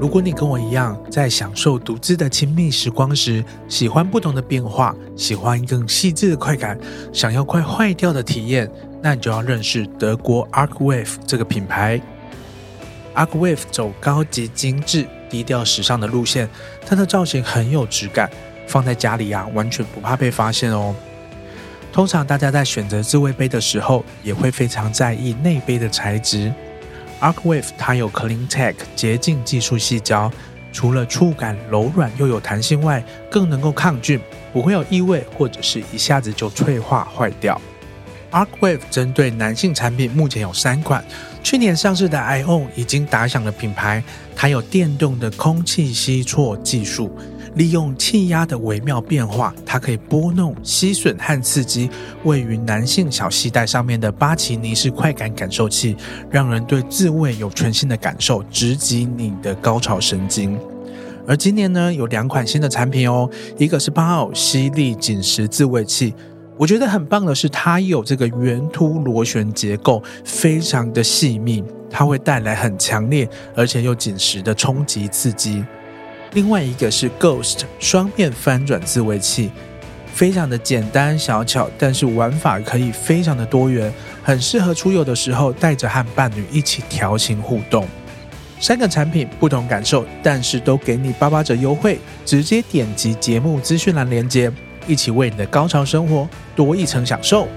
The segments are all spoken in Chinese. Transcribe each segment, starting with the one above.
如果你跟我一样，在享受独自的亲密时光时，喜欢不同的变化，喜欢更细致的快感，想要快坏掉的体验，那你就要认识德国 Arcwave 这个品牌。Arcwave 走高级、精致、低调、时尚的路线，它的造型很有质感，放在家里啊，完全不怕被发现哦。通常大家在选择自慰杯的时候，也会非常在意内杯的材质。Arcwave 它有 CleanTech 洁净技术细胶，除了触感柔软又有弹性外，更能够抗菌，不会有异味或者是一下子就脆化坏掉。Arcwave 针对男性产品目前有三款，去年上市的 ION 已经打响了品牌，它有电动的空气吸啜技术。利用气压的微妙变化，它可以拨弄、吸吮和刺激位于男性小系带上面的巴奇尼式快感感受器，让人对自慰有全新的感受，直击你的高潮神经。而今年呢，有两款新的产品哦，一个是巴奥吸力紧实自慰器，我觉得很棒的是，它有这个圆凸螺旋结构，非常的细密，它会带来很强烈而且又紧实的冲击刺激。另外一个是 Ghost 双面翻转自慰器，非常的简单小巧，但是玩法可以非常的多元，很适合出游的时候带着和伴侣一起调情互动。三个产品不同感受，但是都给你八八折优惠，直接点击节目资讯栏链接，一起为你的高潮生活多一层享受。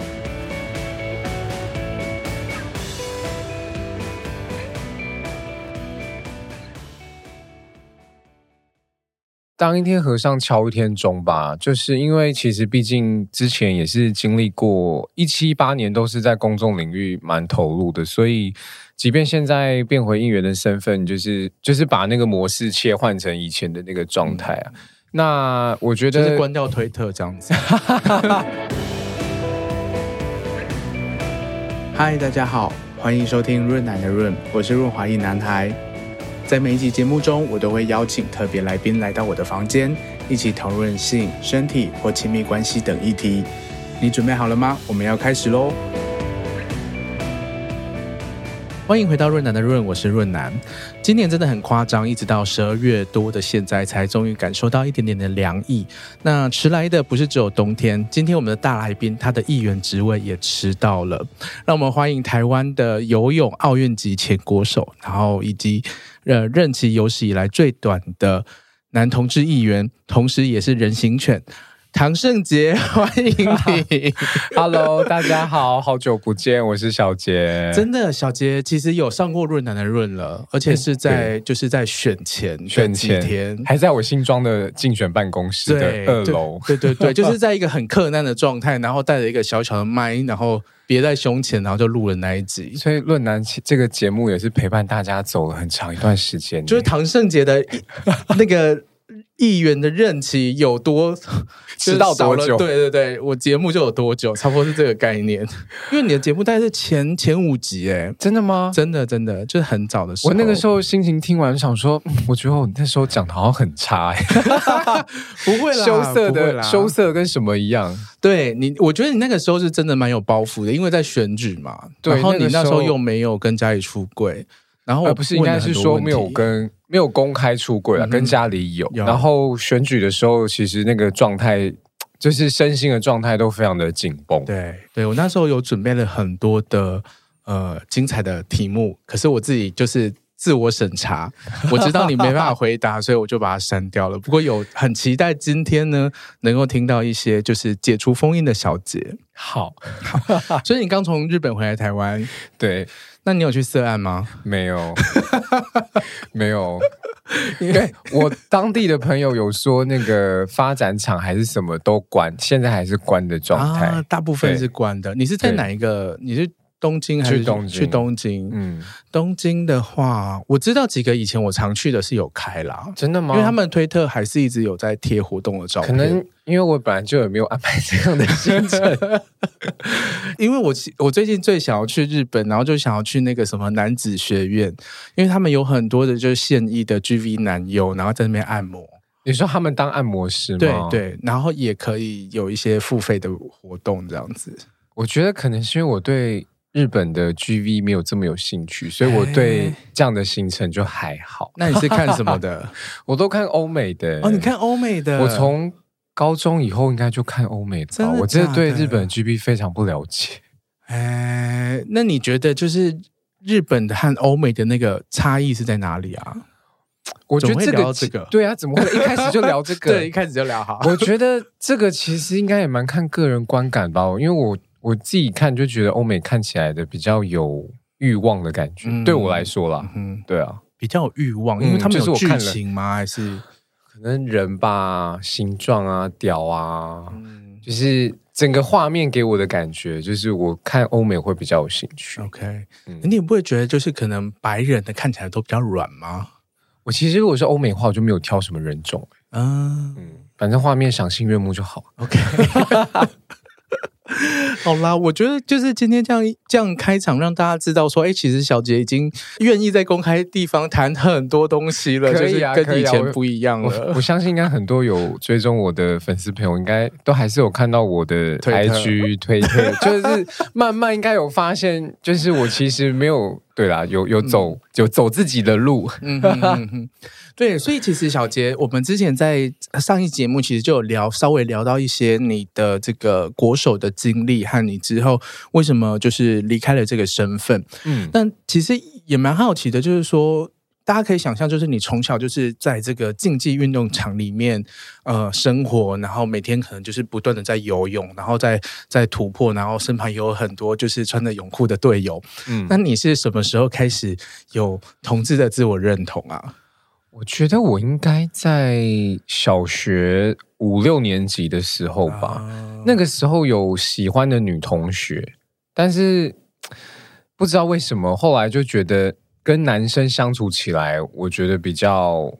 当一天和尚敲一天钟吧，就是因为其实毕竟之前也是经历过一七八年，都是在公众领域蛮投入的，所以即便现在变回应援的身份，就是就是把那个模式切换成以前的那个状态啊。嗯、那我觉得就是关掉推特这样子。嗨，大家好，欢迎收听润男的润，我是润滑一男孩。在每一集节目中，我都会邀请特别来宾来到我的房间，一起讨论性、身体或亲密关系等议题。你准备好了吗？我们要开始喽！欢迎回到润男的润，我是润男。今年真的很夸张，一直到十二月多的现在，才终于感受到一点点的凉意。那迟来的不是只有冬天，今天我们的大来宾，他的议员职位也迟到了。让我们欢迎台湾的游泳奥运级前国手，然后以及。呃，任期有史以来最短的男同志议员，同时也是人形犬，唐圣杰，欢迎你。Hello，大家好，好久不见，我是小杰。真的，小杰其实有上过润南的润了，而且是在就是在选前选前天，还在我新庄的竞选办公室的二楼。对对对，对，就是在一个很克难的状态，然后带着一个小小的麦，然后。别在胸前，然后就录了那一集。所以论南这个节目也是陪伴大家走了很长一段时间。就是唐圣杰的那个议员的任期有多 迟到多久？对对对，我节目就有多久，差不多是这个概念。因为你的节目大概是前前五集，哎，真的吗？真的真的，就是很早的时候。我那个时候心情听完，想说，我觉得我那时候讲的好像很差，哎，不会啦，羞涩的羞涩跟什么一样？对你，我觉得你那个时候是真的蛮有包袱的，因为在选举嘛。对，然后你那时候又没有跟家里出柜，然后不是应该是说没有跟没有公开出柜啊，嗯、跟家里有。有然后选举的时候，其实那个状态就是身心的状态都非常的紧绷。对，对我那时候有准备了很多的呃精彩的题目，可是我自己就是。自我审查，我知道你没办法回答，所以我就把它删掉了。不过有很期待今天呢，能够听到一些就是解除封印的小节。好，好，所以你刚从日本回来台湾，对？那你有去涉案吗？没有，没有。因为我当地的朋友有说，那个发展厂还是什么都关，现在还是关的状态，啊，大部分是关的。你是在哪一个？你是？东京还是去东京？去东京。嗯，东京的话，我知道几个以前我常去的是有开啦。真的吗？因为他们推特还是一直有在贴活动的照片。可能因为我本来就有没有安排这样的行程。因为我我最近最想要去日本，然后就想要去那个什么男子学院，因为他们有很多的就是现役的 GV 男优，然后在那边按摩。你说他们当按摩师吗？对对，然后也可以有一些付费的活动这样子。我觉得可能是因为我对。日本的 GV 没有这么有兴趣，所以我对这样的行程就还好。那你是看什么的？我都看欧美的。哦，你看欧美的？我从高中以后应该就看欧美的吧。真的的？我真的对日本的 GV 非常不了解。哎，那你觉得就是日本的和欧美的那个差异是在哪里啊？我觉得这个这个对啊，怎么会一开始就聊这个？对，一开始就聊好。我觉得这个其实应该也蛮看个人观感吧，因为我。我自己看就觉得欧美看起来的比较有欲望的感觉，嗯、对我来说啦，嗯，对啊，比较有欲望，因为他们有剧情吗？还是可能人吧，形状啊，屌啊，嗯、就是整个画面给我的感觉，就是我看欧美会比较有兴趣。OK，嗯、你也不会觉得就是可能白人的看起来都比较软吗？我其实如果是欧美的话，我就没有挑什么人种，嗯嗯，反正画面赏心悦目就好。OK。好啦，我觉得就是今天这样这样开场，让大家知道说，哎，其实小杰已经愿意在公开地方谈很多东西了，可以啊，跟以前不一样了。我，我，我相信应该很多有追踪我的粉丝朋友，应该都还是有看到我的 IG 推特，就是慢慢应该有发现，就是我其实没有对啦，有有走、嗯、有走自己的路。嗯哼哼哼对，所以其实小杰，我们之前在上一节目其实就有聊，稍微聊到一些你的这个国手的经历和你之后为什么就是离开了这个身份。嗯，但其实也蛮好奇的，就是说大家可以想象，就是你从小就是在这个竞技运动场里面呃生活，然后每天可能就是不断的在游泳，然后在在突破，然后身旁有很多就是穿着泳裤的队友。嗯，那你是什么时候开始有同志的自我认同啊？我觉得我应该在小学五六年级的时候吧，啊、那个时候有喜欢的女同学，但是不知道为什么，后来就觉得跟男生相处起来，我觉得比较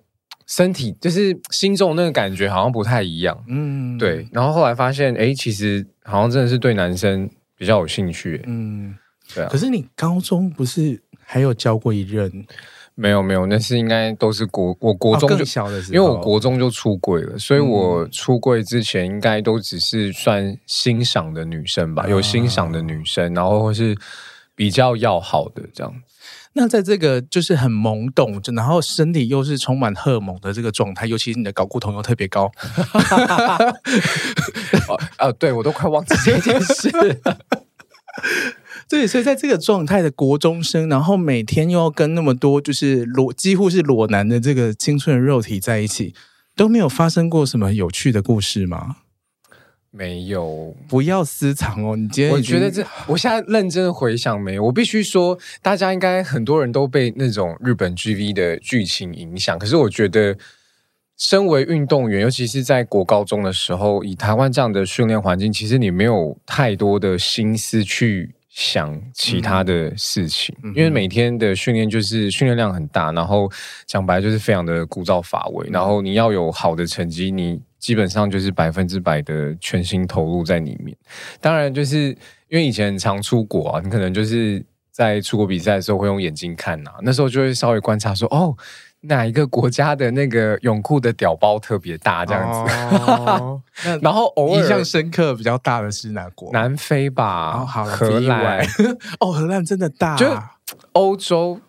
身体就是心中那个感觉好像不太一样，嗯，对。然后后来发现，哎，其实好像真的是对男生比较有兴趣，嗯，对啊。可是你高中不是还有交过一任？没有没有，那是应该都是国我国中就、哦、因为我国中就出柜了，所以我出柜之前应该都只是算欣赏的女生吧，嗯、有欣赏的女生，然后或是比较要好的这样。那在这个就是很懵懂，然后身体又是充满荷尔蒙的这个状态，尤其是你的睾固酮又特别高，哦，哦，对我都快忘记这件事。对，所以在这个状态的国中生，然后每天又要跟那么多就是裸几乎是裸男的这个青春的肉体在一起，都没有发生过什么有趣的故事吗？没有，不要私藏哦。你今天我觉得这，我现在认真的回想，没有。我必须说，大家应该很多人都被那种日本 GV 的剧情影响。可是我觉得，身为运动员，尤其是在国高中的时候，以台湾这样的训练环境，其实你没有太多的心思去。想其他的事情，嗯、因为每天的训练就是训练量很大，然后讲白就是非常的枯燥乏味，然后你要有好的成绩，你基本上就是百分之百的全心投入在里面。当然，就是因为以前很常出国啊，你可能就是在出国比赛的时候会用眼睛看呐、啊，那时候就会稍微观察说，哦。哪一个国家的那个泳裤的屌包特别大？这样子，哦、然后偶尔印象深刻比较大的是哪国？南非吧，哦、好荷兰。哦，荷兰真的大。就欧洲，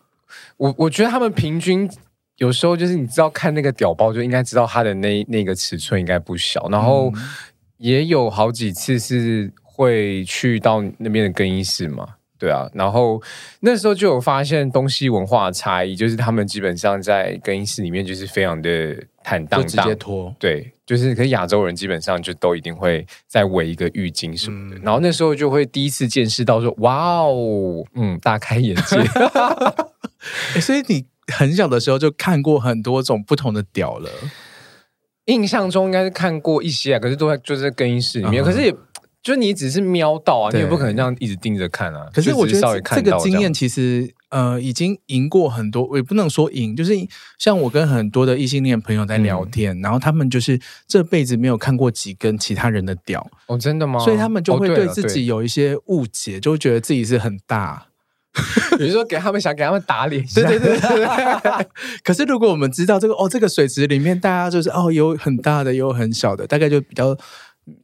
我我觉得他们平均有时候就是你知道看那个屌包就应该知道它的那那个尺寸应该不小。然后也有好几次是会去到那边的更衣室嘛。对啊，然后那时候就有发现东西文化差异，就是他们基本上在更衣室里面就是非常的坦荡荡，直接脱。对，就是可是亚洲人基本上就都一定会再围一个浴巾什么的。嗯、然后那时候就会第一次见识到说，哇哦，嗯，大开眼界。欸、所以你很小的时候就看过很多种不同的屌了，印象中应该是看过一些啊，可是都在就是在更衣室里面，嗯、可是也。就你只是瞄到啊，你也不可能这样一直盯着看啊。可是我觉得这个经验其实呃已经赢过很多，我也不能说赢，就是像我跟很多的异性恋朋友在聊天，嗯、然后他们就是这辈子没有看过几根其他人的屌哦，真的吗？所以他们就会对自己有一些误解，就会觉得自己是很大。比如说给他们想给他们打脸，对对对对。可是如果我们知道这个哦，这个水池里面大家就是哦有很大的，有很小的，大概就比较。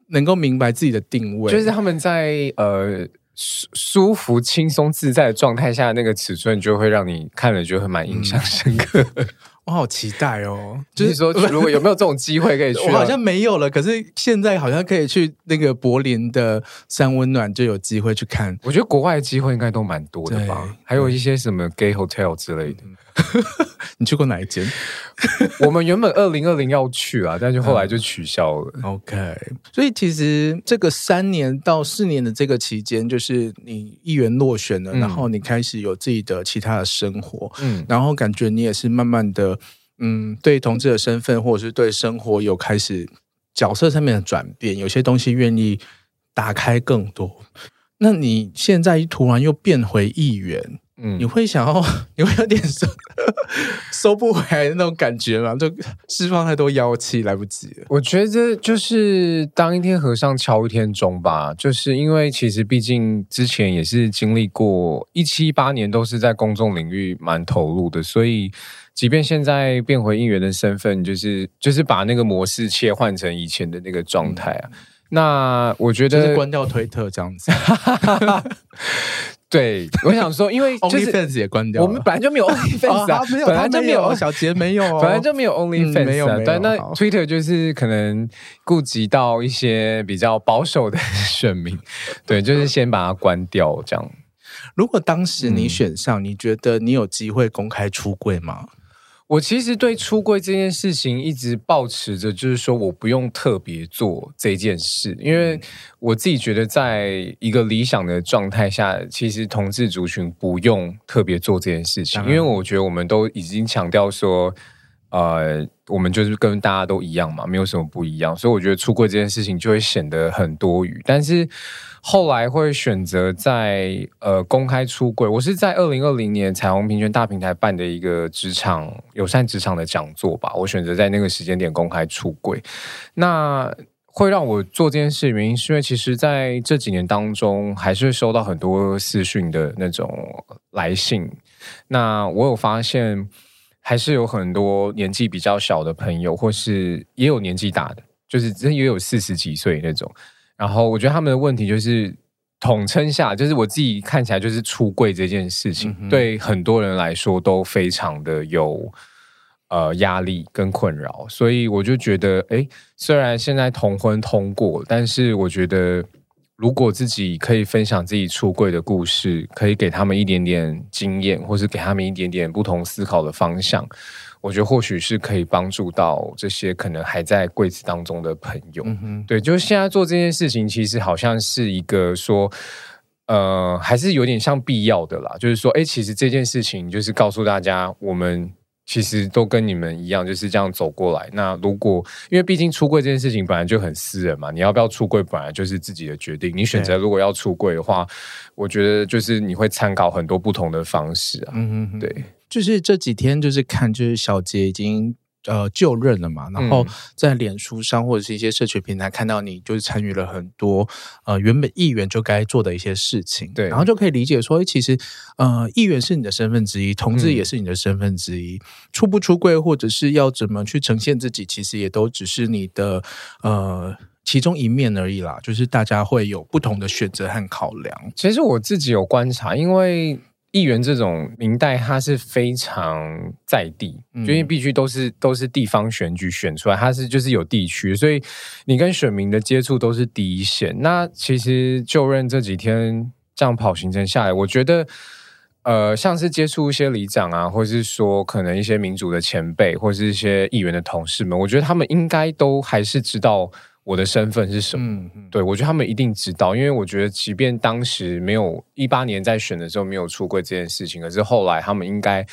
能够明白自己的定位，就是他们在呃舒舒服、轻松、自在的状态下，那个尺寸就会让你看了就会蛮印象深刻。嗯 我好期待哦！就是说，如果有没有这种机会可以去？我好像没有了，可是现在好像可以去那个柏林的三温暖就有机会去看。我觉得国外的机会应该都蛮多的吧，还有一些什么 gay hotel 之类的。你去过哪一间？我们原本二零二零要去啊，但是后来就取消了。嗯、OK，所以其实这个三年到四年的这个期间，就是你议员落选了，嗯、然后你开始有自己的其他的生活，嗯，然后感觉你也是慢慢的，嗯，对同志的身份或者是对生活有开始角色上面的转变，有些东西愿意打开更多。那你现在突然又变回议员？嗯，你会想要，你会有点收 收不回来的那种感觉吗？就释放太多妖气，来不及了。我觉得就是当一天和尚敲一天钟吧，就是因为其实毕竟之前也是经历过一七八年，都是在公众领域蛮投入的，所以即便现在变回应援的身份，就是就是把那个模式切换成以前的那个状态啊。嗯、那我觉得就是关掉推特这样子。对，我想说，因为就是 OnlyFans 也关掉，我们本来就没有 OnlyFans 啊，本来就没有小杰没有，本来就没有 OnlyFans 啊。但那 Twitter 就是可能顾及到一些比较保守的 选民，对，就是先把它关掉这样。如果当时你选上，你觉得你有机会公开出柜吗？我其实对出柜这件事情一直保持着，就是说我不用特别做这件事，因为我自己觉得，在一个理想的状态下，其实同志族群不用特别做这件事情，因为我觉得我们都已经强调说，呃，我们就是跟大家都一样嘛，没有什么不一样，所以我觉得出柜这件事情就会显得很多余，但是。后来会选择在呃公开出柜，我是在二零二零年彩虹平权大平台办的一个职场友善职场的讲座吧，我选择在那个时间点公开出柜。那会让我做这件事的原因，是因为其实在这几年当中，还是会收到很多私讯的那种来信。那我有发现，还是有很多年纪比较小的朋友，或是也有年纪大的，就是真也有四十几岁那种。然后我觉得他们的问题就是统称下，就是我自己看起来就是出柜这件事情，嗯、对很多人来说都非常的有呃压力跟困扰，所以我就觉得，哎，虽然现在同婚通过，但是我觉得如果自己可以分享自己出柜的故事，可以给他们一点点经验，或是给他们一点点不同思考的方向。我觉得或许是可以帮助到这些可能还在柜子当中的朋友。对，就是现在做这件事情，其实好像是一个说，呃，还是有点像必要的啦。就是说，哎，其实这件事情就是告诉大家，我们其实都跟你们一样，就是这样走过来。那如果因为毕竟出柜这件事情本来就很私人嘛，你要不要出柜本来就是自己的决定。你选择如果要出柜的话，我觉得就是你会参考很多不同的方式啊。嗯嗯，对。就是这几天，就是看，就是小杰已经呃就任了嘛，然后在脸书上或者是一些社群平台看到你，就是参与了很多呃原本议员就该做的一些事情，对，然后就可以理解说，其实呃议员是你的身份之一，同志也是你的身份之一，嗯、出不出柜或者是要怎么去呈现自己，其实也都只是你的呃其中一面而已啦，就是大家会有不同的选择和考量。其实我自己有观察，因为。议员这种明代，它是非常在地，嗯、因为必须都是都是地方选举选出来，它是就是有地区，所以你跟选民的接触都是第一线。那其实就任这几天这样跑行程下来，我觉得，呃，像是接触一些里长啊，或是说可能一些民主的前辈，或是一些议员的同事们，我觉得他们应该都还是知道。我的身份是什么？嗯嗯、对，我觉得他们一定知道，因为我觉得，即便当时没有一八年在选的时候没有出柜这件事情，可是后来他们应该，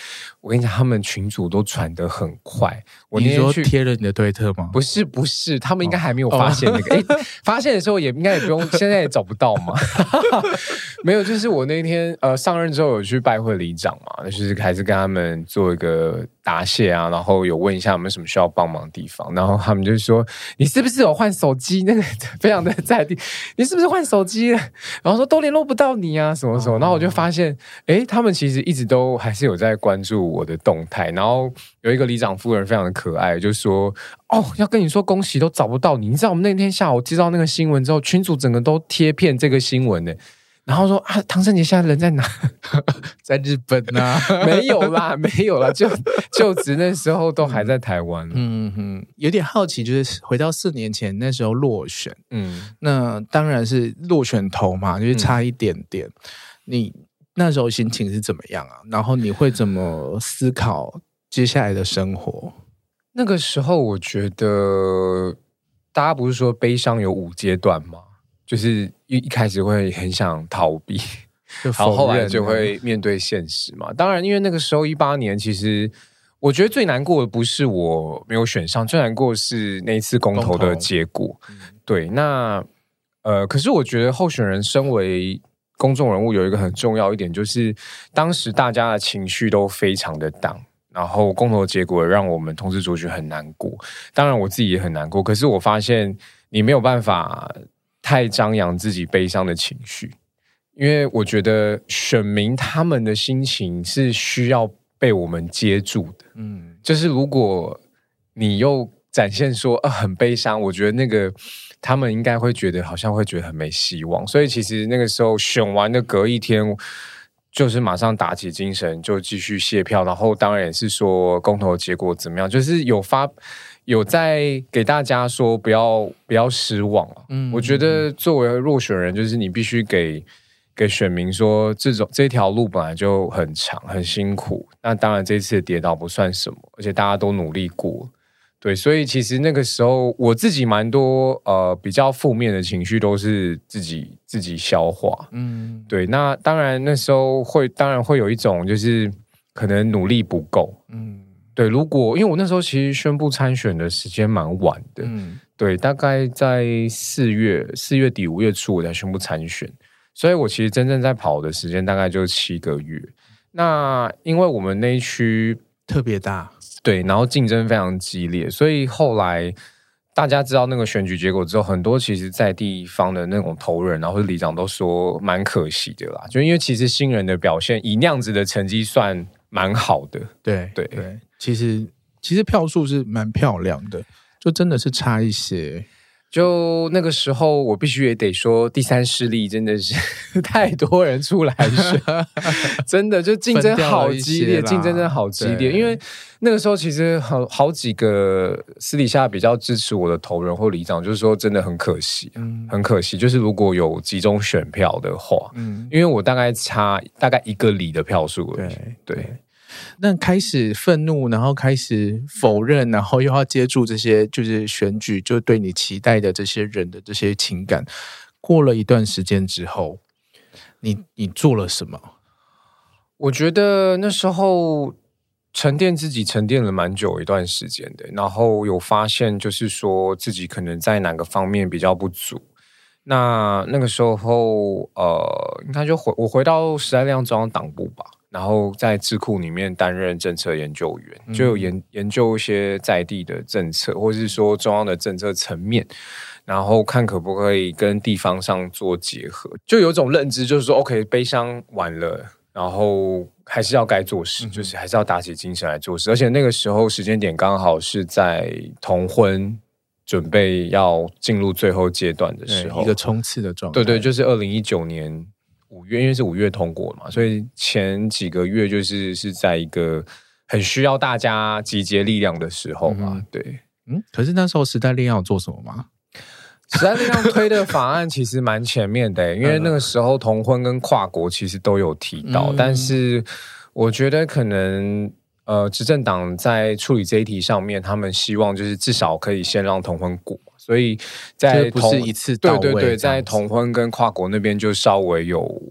我跟你讲，他们群主都传的很快。我你说贴了你的推特吗？不是，不是，他们应该还没有发现那个。哎、哦，发现的时候也应该也不用，现在也找不到嘛。没有，就是我那天呃上任之后有去拜会里长嘛，就是还是跟他们做一个答谢啊，然后有问一下有没有什么需要帮忙的地方，然后他们就说，你是不是有换手机？那个 非常的在地，你是不是换手机了？然后说都联络不到你啊，什么什么。然后我就发现，哎，他们其实一直都还是有在关注我的动态。然后有一个里长夫人非常的可爱，就说：“哦，要跟你说恭喜，都找不到你。你知道我们那天下午接到那个新闻之后，群主整个都贴片这个新闻呢。然后说啊，唐胜杰现在人在哪？在日本呢、啊？没有啦，没有啦，就就职那时候都还在台湾。嗯哼，有点好奇，就是回到四年前那时候落选，嗯，那当然是落选头嘛，就是差一点点。嗯、你那时候心情是怎么样啊？然后你会怎么思考接下来的生活？那个时候我觉得，大家不是说悲伤有五阶段吗？就是一一开始会很想逃避，然后后来就会面对现实嘛。当然，因为那个时候一八年，其实我觉得最难过的不是我没有选上，最难过的是那一次公投的结果。对，那呃，可是我觉得候选人身为公众人物，有一个很重要一点，就是当时大家的情绪都非常的 down，然后公投结果让我们同志族群很难过。当然，我自己也很难过。可是我发现你没有办法。太张扬自己悲伤的情绪，因为我觉得选民他们的心情是需要被我们接住的。嗯，就是如果你又展现说啊很悲伤，我觉得那个他们应该会觉得好像会觉得很没希望。所以其实那个时候选完的隔一天，就是马上打起精神就继续卸票，然后当然也是说公投结果怎么样，就是有发。有在给大家说不要不要失望啊！嗯，我觉得作为落选人，就是你必须给给选民说，这种这条路本来就很长很辛苦。那当然这次的跌倒不算什么，而且大家都努力过。对，所以其实那个时候我自己蛮多呃比较负面的情绪都是自己自己消化。嗯，对。那当然那时候会当然会有一种就是可能努力不够。嗯。对，如果因为我那时候其实宣布参选的时间蛮晚的，嗯，对，大概在四月四月底五月初我才宣布参选，所以我其实真正在跑的时间大概就七个月。那因为我们那一区特别大，对，然后竞争非常激烈，所以后来大家知道那个选举结果之后，很多其实在地方的那种头人，然后里长都说蛮可惜的啦，就因为其实新人的表现以那样子的成绩算蛮好的，对对对。其实，其实票数是蛮漂亮的，就真的是差一些。就那个时候，我必须也得说，第三势力真的是 太多人出来选，真的就竞争好激烈，竞争真的好激烈。因为那个时候，其实好好几个私底下比较支持我的头人或里长，就是说真的很可惜，嗯，很可惜。就是如果有集中选票的话，嗯，因为我大概差大概一个里的票数而已，对。对那开始愤怒，然后开始否认，然后又要接住这些就是选举，就对你期待的这些人的这些情感。过了一段时间之后，你你做了什么？我觉得那时候沉淀自己，沉淀了蛮久一段时间的，然后有发现，就是说自己可能在哪个方面比较不足。那那个时候，呃，应该就回我回到时代力量中央党部吧。然后在智库里面担任政策研究员，就有研研究一些在地的政策，或者是说中央的政策层面，然后看可不可以跟地方上做结合。就有种认知，就是说，OK，悲伤完了，然后还是要该做事，就是还是要打起精神来做事。而且那个时候时间点刚好是在同婚准备要进入最后阶段的时候，一个冲刺的状态。对对，就是二零一九年。五月，因为是五月通过嘛，所以前几个月就是是在一个很需要大家集结力量的时候嘛。嗯、对，嗯，可是那时候时代力量有做什么吗？时代力量推的法案其实蛮前面的，因为那个时候同婚跟跨国其实都有提到，嗯、但是我觉得可能呃，执政党在处理这一题上面，他们希望就是至少可以先让同婚过。所以在同，不是一次，对对对，在同婚跟跨国那边就稍微有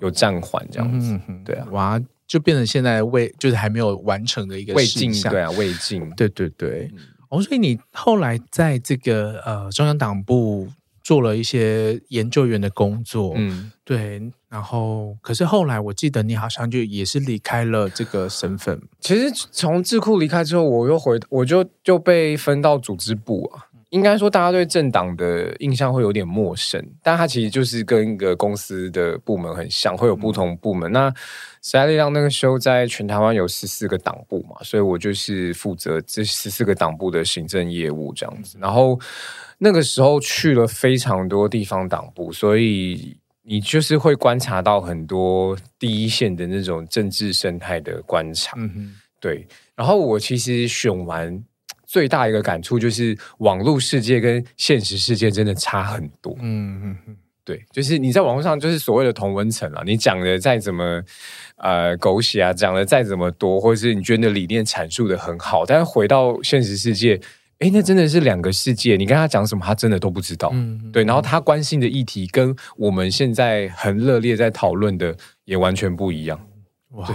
有暂缓这样子，嗯、对啊，哇，就变成现在未就是还没有完成的一个未尽，对啊，未尽，对对对。哦，所以你后来在这个呃中央党部做了一些研究员的工作，嗯，对，然后可是后来我记得你好像就也是离开了这个身份。其实从智库离开之后，我又回，我就就被分到组织部啊。应该说，大家对政党的印象会有点陌生，但它其实就是跟一个公司的部门很像，会有不同部门。嗯、那时代力量那个时候在全台湾有十四个党部嘛，所以我就是负责这十四个党部的行政业务这样子。然后那个时候去了非常多地方党部，所以你就是会观察到很多第一线的那种政治生态的观察。对。然后我其实选完最大一个感触就是，网络世界跟现实世界真的差很多。嗯嗯嗯。对，就是你在网络上就是所谓的同温层啊，你讲的再怎么呃狗血啊，讲的再怎么多，或者是你觉得理念阐述的很好，但是回到现实世界，哎，那真的是两个世界。你跟他讲什么，他真的都不知道。嗯，对，然后他关心的议题跟我们现在很热烈在讨论的也完全不一样。哇，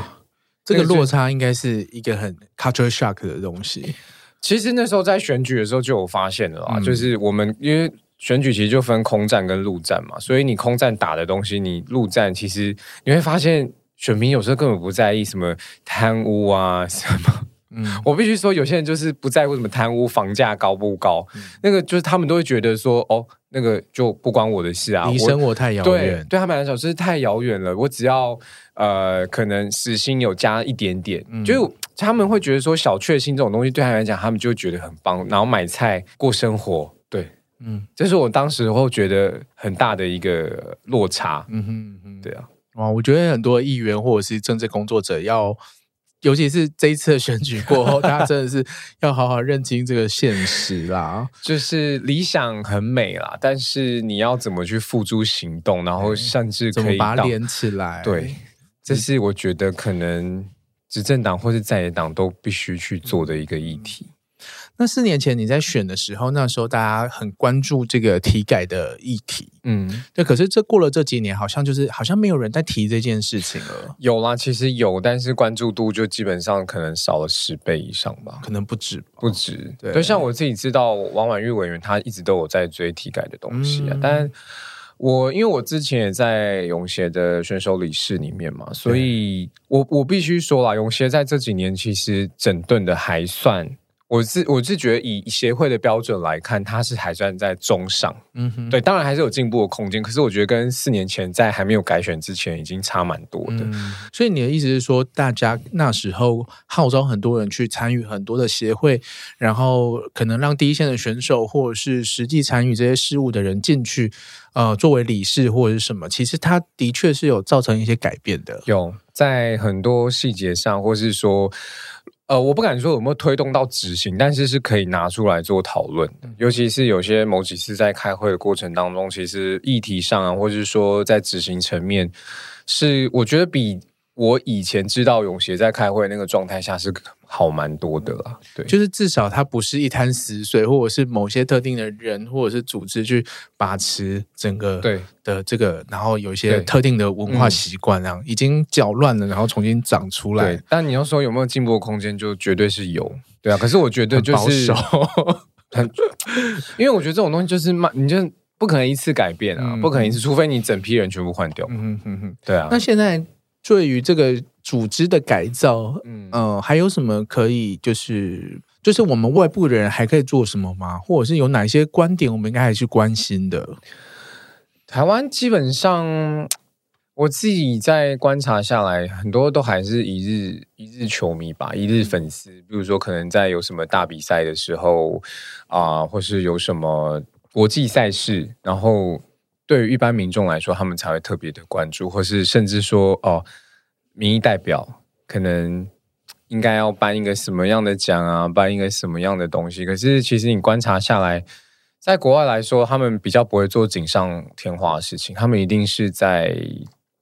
这个落差应该是一个很 culture shock 的东西。其实那时候在选举的时候就有发现了啊，嗯、就是我们因为。选举其实就分空战跟陆战嘛，所以你空战打的东西，你陆战其实你会发现，选民有时候根本不在意什么贪污啊什么。嗯，我必须说，有些人就是不在乎什么贪污，房价高不高，嗯、那个就是他们都会觉得说，哦，那个就不关我的事啊，离生活太遥远，对，对他们来说是太遥远了。我只要呃，可能时薪有加一点点，嗯、就他们会觉得说小确幸这种东西对他们来讲，他们就觉得很棒，然后买菜过生活，对。嗯，这是我当时会觉得很大的一个落差。嗯哼，嗯哼，对啊，哇，我觉得很多议员或者是政治工作者要，尤其是这一次的选举过后，大家真的是要好好认清这个现实啦。就是理想很美啦，但是你要怎么去付诸行动，然后甚至可以把它连起来。对，这是我觉得可能执政党或是在野党都必须去做的一个议题。那四年前你在选的时候，那时候大家很关注这个体改的议题，嗯，对。可是这过了这几年，好像就是好像没有人在提这件事情了。有啦，其实有，但是关注度就基本上可能少了十倍以上吧，可能不止，不止。对，就像我自己知道，王婉玉委员他一直都有在追体改的东西啊。嗯、但我因为我之前也在泳协的选手理事里面嘛，所以我我必须说啦，泳协在这几年其实整顿的还算。我是我是觉得以协会的标准来看，它是还算在中上，嗯哼，对，当然还是有进步的空间。可是我觉得跟四年前在还没有改选之前，已经差蛮多的。嗯，所以你的意思是说，大家那时候号召很多人去参与很多的协会，然后可能让第一线的选手或者是实际参与这些事务的人进去，呃，作为理事或者是什么，其实它的确是有造成一些改变的，有在很多细节上，或是说。呃，我不敢说有没有推动到执行，但是是可以拿出来做讨论的。尤其是有些某几次在开会的过程当中，其实议题上啊，或者是说在执行层面，是我觉得比。我以前知道泳协在开会那个状态下是好蛮多的啦，对，就是至少它不是一滩死水，或者是某些特定的人或者是组织去把持整个对的这个，然后有一些特定的文化习惯，这样已经搅乱了，然后重新长出来。对，但你要说有没有进步的空间，就绝对是有，对啊。可是我觉得就是 很因为我觉得这种东西就是慢，你就不可能一次改变啊，嗯、不可能一次，除非你整批人全部换掉。嗯嗯嗯，对啊。那现在。对于这个组织的改造，嗯、呃，还有什么可以就是就是我们外部的人还可以做什么吗？或者是有哪些观点我们应该还是关心的？台湾基本上我自己在观察下来，很多都还是一日一日球迷吧，一日粉丝。比如说，可能在有什么大比赛的时候啊、呃，或是有什么国际赛事，然后。对于一般民众来说，他们才会特别的关注，或是甚至说，哦，民意代表可能应该要颁一个什么样的奖啊，颁一个什么样的东西。可是，其实你观察下来，在国外来说，他们比较不会做锦上添花的事情，他们一定是在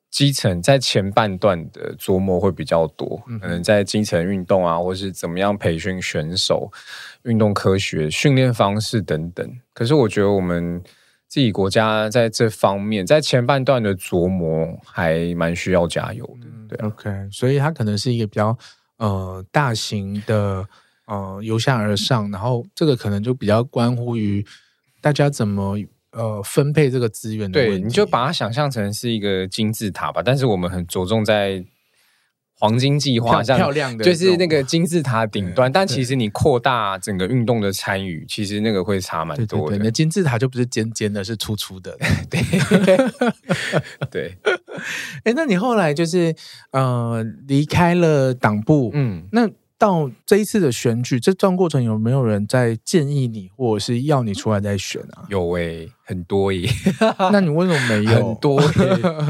基层，在前半段的琢磨会比较多，可能在基层运动啊，或是怎么样培训选手、运动科学、训练方式等等。可是，我觉得我们。自己国家在这方面，在前半段的琢磨还蛮需要加油的，对啊。OK，所以它可能是一个比较呃大型的呃由下而上，然后这个可能就比较关乎于大家怎么呃分配这个资源。对，你就把它想象成是一个金字塔吧，但是我们很着重在。黄金计划像漂亮的，就是那个金字塔顶端，但其实你扩大整个运动的参与，其实那个会差蛮多的。那金字塔就不是尖尖的，是粗粗的。对 对。哎，那你后来就是呃离开了党部，嗯，那到这一次的选举，这段过程有没有人在建议你，或者是要你出来再选啊？有诶、欸，很多耶。那你为什么没有？很多耶。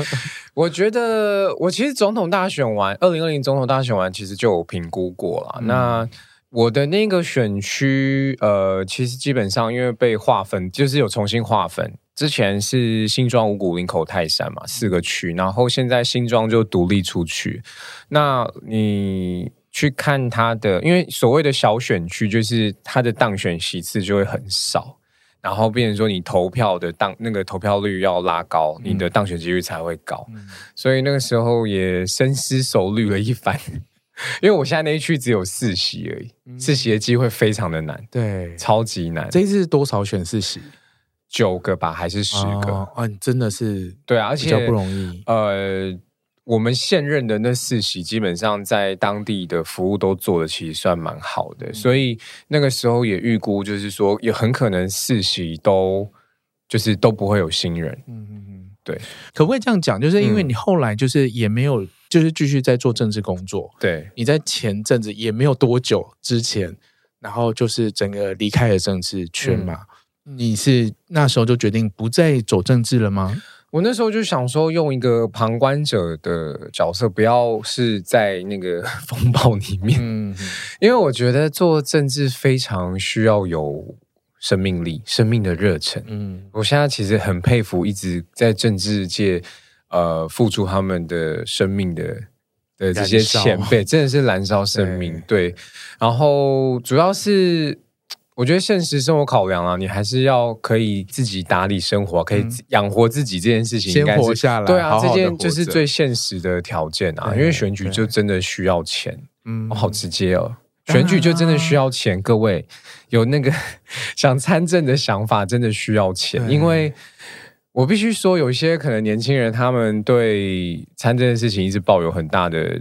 我觉得我其实总统大选完，二零二零总统大选完，其实就有评估过了。嗯、那我的那个选区，呃，其实基本上因为被划分，就是有重新划分。之前是新庄、五股、林口、泰山嘛，四个区，然后现在新庄就独立出去。那你去看他的，因为所谓的小选区，就是他的当选席次就会很少，然后变成说你投票的当那个投票率要拉高，你的当选几率才会高。嗯、所以那个时候也深思熟虑了一番，因为我现在那一区只有四席而已，嗯、四席的机会非常的难，对，超级难。这一次多少选四席？九个吧，还是十个？哦，哦，真的是对啊，而且比较不容易。呃，我们现任的那四席，基本上在当地的服务都做的其实算蛮好的，嗯、所以那个时候也预估，就是说也很可能四席都就是都不会有新人。嗯嗯嗯，对，可不可以这样讲？就是因为你后来就是也没有，就是继续在做政治工作。对，你在前阵子也没有多久之前，然后就是整个离开了政治圈嘛。嗯你是那时候就决定不再走政治了吗？我那时候就想说，用一个旁观者的角色，不要是在那个 风暴里面。嗯，因为我觉得做政治非常需要有生命力、生命的热忱。嗯，我现在其实很佩服一直在政治界呃付出他们的生命的的这些前辈，真的是燃烧生命。对，对，然后主要是。我觉得现实生活考量啊，你还是要可以自己打理生活，可以养活自己这件事情，应该是先活下来。对啊，好好这件就是最现实的条件啊。因为选举就真的需要钱，嗯，我好直接哦。选举就真的需要钱，各位有那个 想参政的想法，真的需要钱，因为。我必须说，有一些可能年轻人，他们对参政的事情一直抱有很大的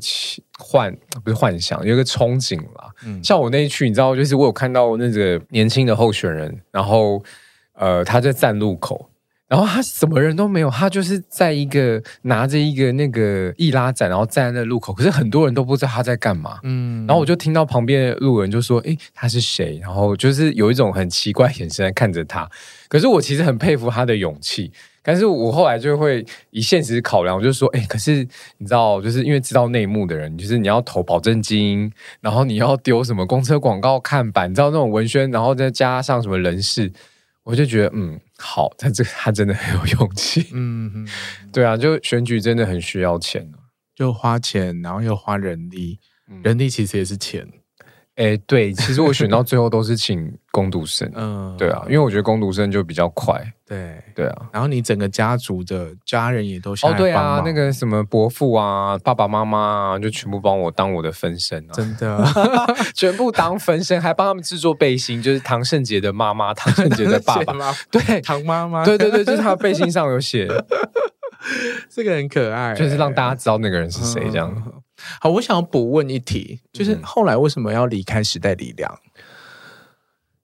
幻，不是幻想，有一个憧憬啦。嗯，像我那一区，你知道，就是我有看到那个年轻的候选人，然后呃，他在站路口。然后他什么人都没有，他就是在一个拿着一个那个易拉展，然后站在那路口。可是很多人都不知道他在干嘛。嗯，然后我就听到旁边的路人就说：“诶，他是谁？”然后就是有一种很奇怪眼神在看着他。可是我其实很佩服他的勇气。但是我后来就会以现实考量，我就说：“诶，可是你知道，就是因为知道内幕的人，就是你要投保证金，然后你要丢什么公车广告看板，你知道那种文宣，然后再加上什么人事。”我就觉得，嗯，好，他这他真的很有勇气，嗯哼，对啊，就选举真的很需要钱，就花钱，然后又花人力，嗯、人力其实也是钱。哎，对，其实我选到最后都是请工读生，嗯，对啊，因为我觉得工读生就比较快，对。对啊。然后你整个家族的家人也都想哦，对啊，那个什么伯父啊、爸爸妈妈啊，就全部帮我当我的分身啊，真的，全部当分身，还帮他们制作背心，就是唐圣杰的妈妈、唐圣杰的爸爸，对，唐妈妈，对对对，就是他背心上有写，这个很可爱，就是让大家知道那个人是谁，这样。好，我想要补问一题，就是后来为什么要离开时代力量？嗯、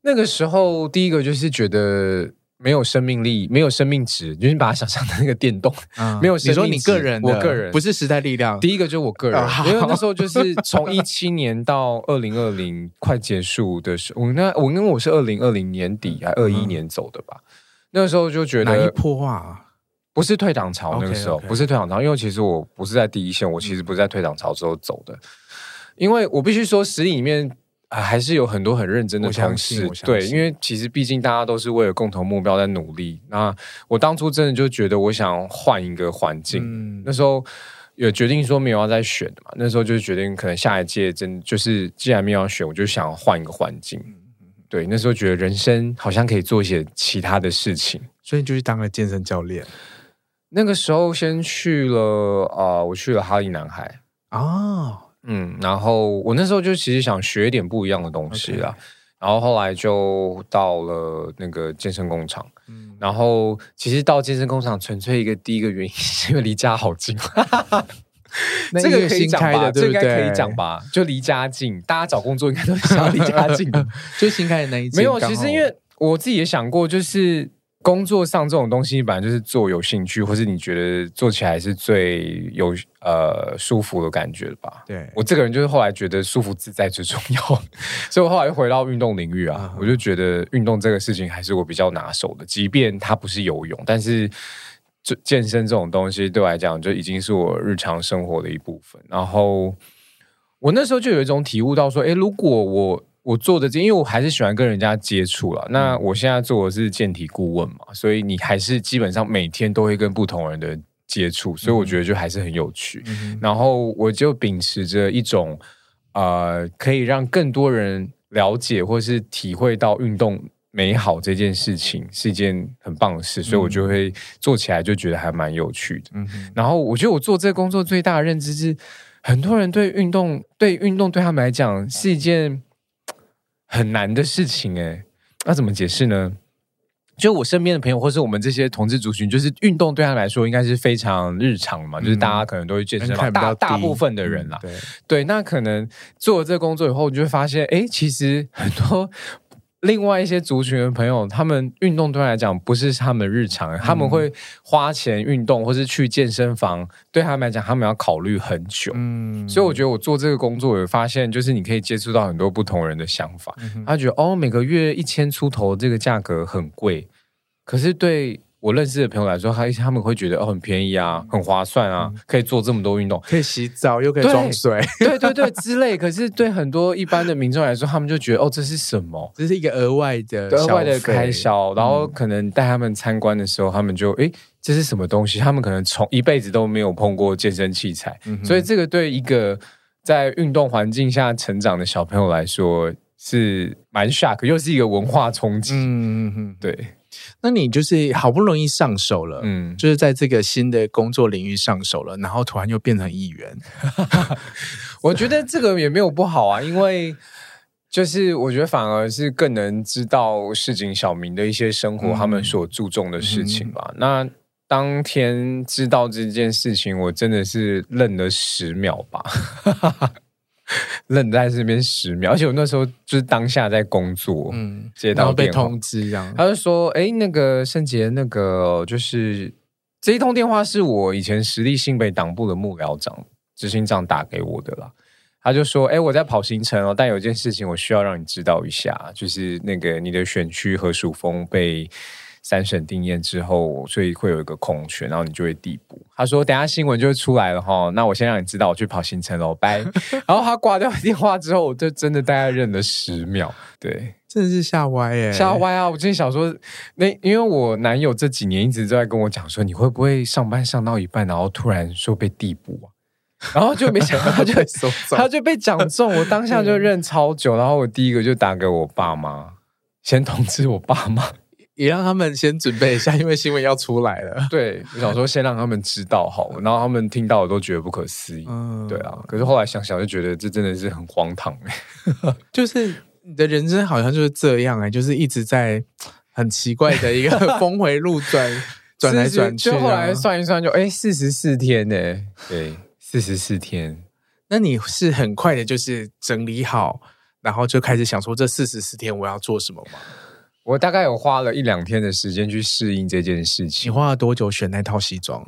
那个时候，第一个就是觉得没有生命力，没有生命值，就是你把它想象成那个电动，嗯、没有生命。你说你个人，我个人不是时代力量。第一个就是我个人，哦、因为那时候就是从一七年到二零二零快结束的时候，我那我因为我是二零二零年底还二一年走的吧，嗯、那个时候就觉得哪一波啊？不是退党潮那个时候，okay, okay. 不是退党潮，因为其实我不是在第一线，我其实不是在退党潮之后走的，嗯、因为我必须说，实力里面还是有很多很认真的同事，对，因为其实毕竟大家都是为了共同目标在努力。那我当初真的就觉得我想换一个环境，嗯、那时候有决定说没有要再选的嘛，那时候就决定可能下一届真就是既然没有要选，我就想换一个环境。对，那时候觉得人生好像可以做一些其他的事情，所以就去当了健身教练。那个时候先去了啊、呃，我去了哈利男孩啊，哦、嗯，然后我那时候就其实想学一点不一样的东西啦.然后后来就到了那个健身工厂，嗯，然后其实到健身工厂纯粹一个第一个原因是因为离家好近，这个可以讲吧？这应该可以讲吧？就离家近，大家找工作应该都是想要离家近的，就新开的那一间。没有，其实因为我自己也想过，就是。工作上这种东西，本来就是做有兴趣，或是你觉得做起来是最有呃舒服的感觉吧。对，我这个人就是后来觉得舒服自在最重要，所以我后来又回到运动领域啊，uh. 我就觉得运动这个事情还是我比较拿手的，即便它不是游泳，但是就健身这种东西对我来讲就已经是我日常生活的一部分。然后我那时候就有一种体悟到说，诶，如果我我做的这，因为我还是喜欢跟人家接触了。那我现在做的是健体顾问嘛，所以你还是基本上每天都会跟不同人的接触，所以我觉得就还是很有趣。嗯、然后我就秉持着一种呃，可以让更多人了解或是体会到运动美好这件事情是一件很棒的事，所以我就会做起来就觉得还蛮有趣的。嗯、然后我觉得我做这个工作最大的认知是，很多人对运动对运动对他们来讲是一件。很难的事情哎，那怎么解释呢？就我身边的朋友，或是我们这些同志族群，就是运动对他来说应该是非常日常嘛，嗯、就是大家可能都会健身嘛，大大部分的人啦，嗯、对对，那可能做了这个工作以后，你就会发现，哎，其实很多。另外一些族群的朋友，他们运动对他来讲不是他们日常，嗯、他们会花钱运动，或是去健身房，对他们来讲，他们要考虑很久。嗯，所以我觉得我做这个工作，有发现就是你可以接触到很多不同人的想法。嗯、他觉得哦，每个月一千出头这个价格很贵，可是对。我认识的朋友来说，他他们会觉得哦，很便宜啊，很划算啊，可以做这么多运动，可以洗澡又可以装水，对对对之类。可是对很多一般的民众来说，他们就觉得哦，这是什么？这是一个额外的额外的开销。然后可能带他们参观的时候，他们就诶，这是什么东西？他们可能从一辈子都没有碰过健身器材，嗯、所以这个对一个在运动环境下成长的小朋友来说是蛮 shock，又是一个文化冲击。嗯嗯嗯，对。那你就是好不容易上手了，嗯，就是在这个新的工作领域上手了，然后突然又变成议员 我觉得这个也没有不好啊，因为就是我觉得反而是更能知道市井小民的一些生活，他们所注重的事情吧。嗯、那当天知道这件事情，我真的是愣了十秒吧。愣在这边十秒，而且我那时候就是当下在工作，嗯，接到被通知这样，他就说：“哎，那个圣杰，那个就是这一通电话是我以前实力新北党部的幕僚长、执行长打给我的啦。他就说：哎，我在跑行程哦，但有件事情我需要让你知道一下，就是那个你的选区何淑峰被。”三审定谳之后，所以会有一个空缺，然后你就会递补。他说：“等下新闻就会出来了哈，那我先让你知道，我去跑行程喽，拜。”然后他挂掉电话之后，我就真的大概认了十秒，对，真的是吓歪耶，吓歪啊！我真的想说，那因为我男友这几年一直都在跟我讲说，你会不会上班上到一半，然后突然说被递补啊？然后就没想到他就 他就被讲中，我当下就认超久，然后我第一个就打给我爸妈，先通知我爸妈。也让他们先准备一下，因为新闻要出来了。对，我想说先让他们知道好，然后他们听到我都觉得不可思议。嗯，对啊。可是后来想想，就觉得这真的是很荒唐哎。就是你的人生好像就是这样哎，就是一直在很奇怪的一个峰回路转，转来转去。就后来算一算就，就哎四十四天呢。对，四十四天。那你是很快的，就是整理好，然后就开始想说这四十四天我要做什么吗？我大概有花了一两天的时间去适应这件事情。你花了多久选那套西装？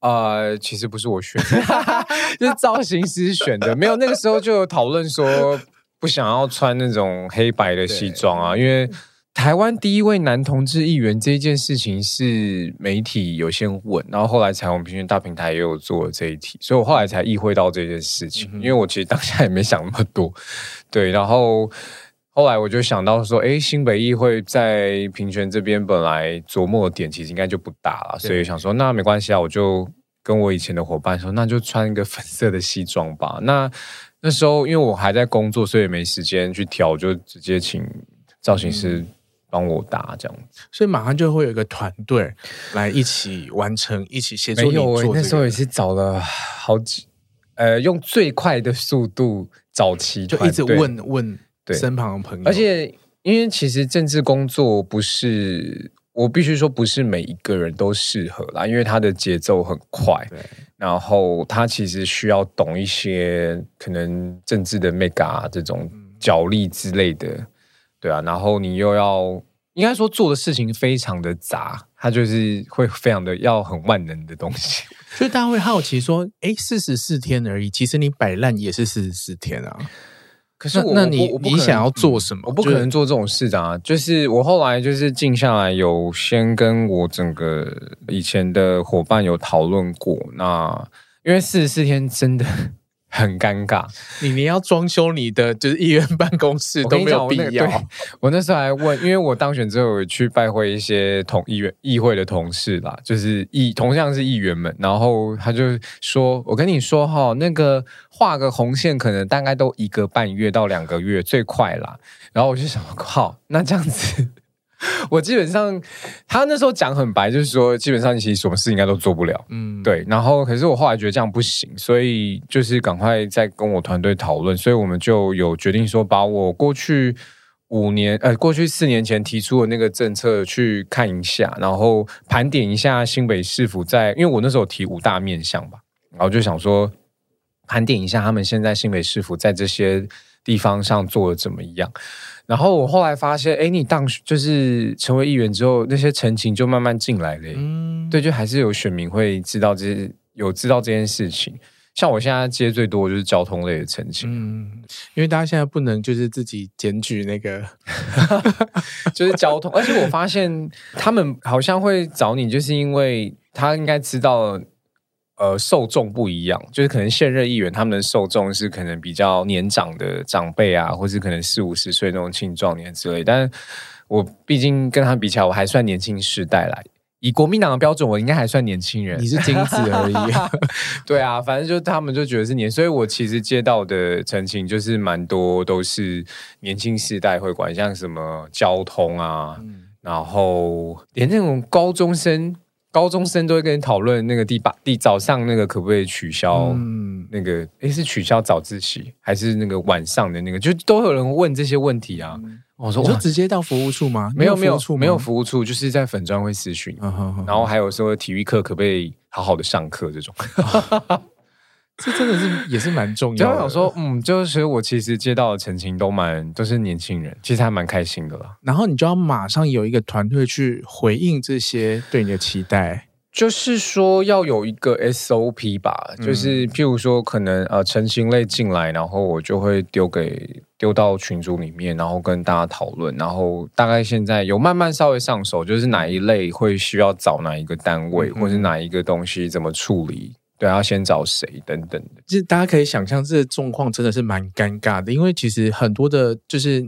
呃，其实不是我选的，就是造型师选的。没有，那个时候就有讨论说不想要穿那种黑白的西装啊，因为台湾第一位男同志议员这件事情是媒体有先问，然后后来彩虹平权大平台也有做了这一题，所以我后来才意会到这件事情。嗯、因为我其实当下也没想那么多，对，然后。后来我就想到说，哎，新北议会在平权这边本来琢磨的点其实应该就不大了，所以想说那没关系啊，我就跟我以前的伙伴说，那就穿一个粉色的西装吧。那那时候因为我还在工作，所以没时间去挑，就直接请造型师帮我搭这样子。嗯、所以马上就会有一个团队来一起完成，一起协助你做、这个。那时候也是找了好几，呃，用最快的速度找齐，就一直问问。对。身旁的朋友，而且因为其实政治工作不是我必须说不是每一个人都适合啦，因为他的节奏很快，对。然后他其实需要懂一些可能政治的 mega 这种角力之类的，对啊，然后你又要应该说做的事情非常的杂，他就是会非常的要很万能的东西，所以大家会好奇说，哎，四十四天而已，其实你摆烂也是四十四天啊。可是我那，那你你想要做什么？我不可能做这种事的啊！就是我后来就是静下来，有先跟我整个以前的伙伴有讨论过，那因为四十四天真的。很尴尬，你你要装修你的就是议员办公室都没有必要。我，我那时候还问，因为我当选之后有去拜会一些同议员议会的同事啦，就是议同样是议员们，然后他就说：“我跟你说哈，那个画个红线可能大概都一个半月到两个月最快啦。”然后我就想，靠，那这样子。我基本上，他那时候讲很白，就是说，基本上其实什么事应该都做不了，嗯，对。然后，可是我后来觉得这样不行，所以就是赶快再跟我团队讨论，所以我们就有决定说，把我过去五年，呃，过去四年前提出的那个政策去看一下，然后盘点一下新北市府在，因为我那时候提五大面向吧，然后就想说，盘点一下他们现在新北市府在这些地方上做的怎么样。然后我后来发现，哎，你当就是成为议员之后，那些陈情就慢慢进来了。嗯，对，就还是有选民会知道这些，有知道这件事情。像我现在接最多的就是交通类的陈情，嗯，因为大家现在不能就是自己检举那个，就是交通。而且我发现他们好像会找你，就是因为他应该知道。呃，受众不一样，就是可能现任议员他们的受众是可能比较年长的长辈啊，或是可能四五十岁那种青壮年之类。但是我毕竟跟他们比起来，我还算年轻世代来。以国民党的标准，我应该还算年轻人。你是精子而已。对啊，反正就他们就觉得是年，所以我其实接到的陈情就是蛮多都是年轻世代会管，像什么交通啊，嗯、然后连那种高中生。高中生都会跟你讨论那个第八第早上那个可不可以取消？嗯，那个诶是取消早自习还是那个晚上的那个？就都有人问这些问题啊。嗯、我说我就直接到服务处吗？没有没有没有服务处，就是在粉专会咨询。嗯、然后还有说体育课可不可以好好的上课这种。这真的是也是蛮重要的。就想说，嗯，就是我其实接到的澄清都蛮都是年轻人，其实还蛮开心的啦。然后你就要马上有一个团队去回应这些对你的期待，就是说要有一个 SOP 吧。嗯、就是譬如说，可能呃成情类进来，然后我就会丢给丢到群组里面，然后跟大家讨论。然后大概现在有慢慢稍微上手，就是哪一类会需要找哪一个单位，嗯、或是哪一个东西怎么处理。对，要先找谁等等的，其实大家可以想象，这个状况真的是蛮尴尬的，因为其实很多的，就是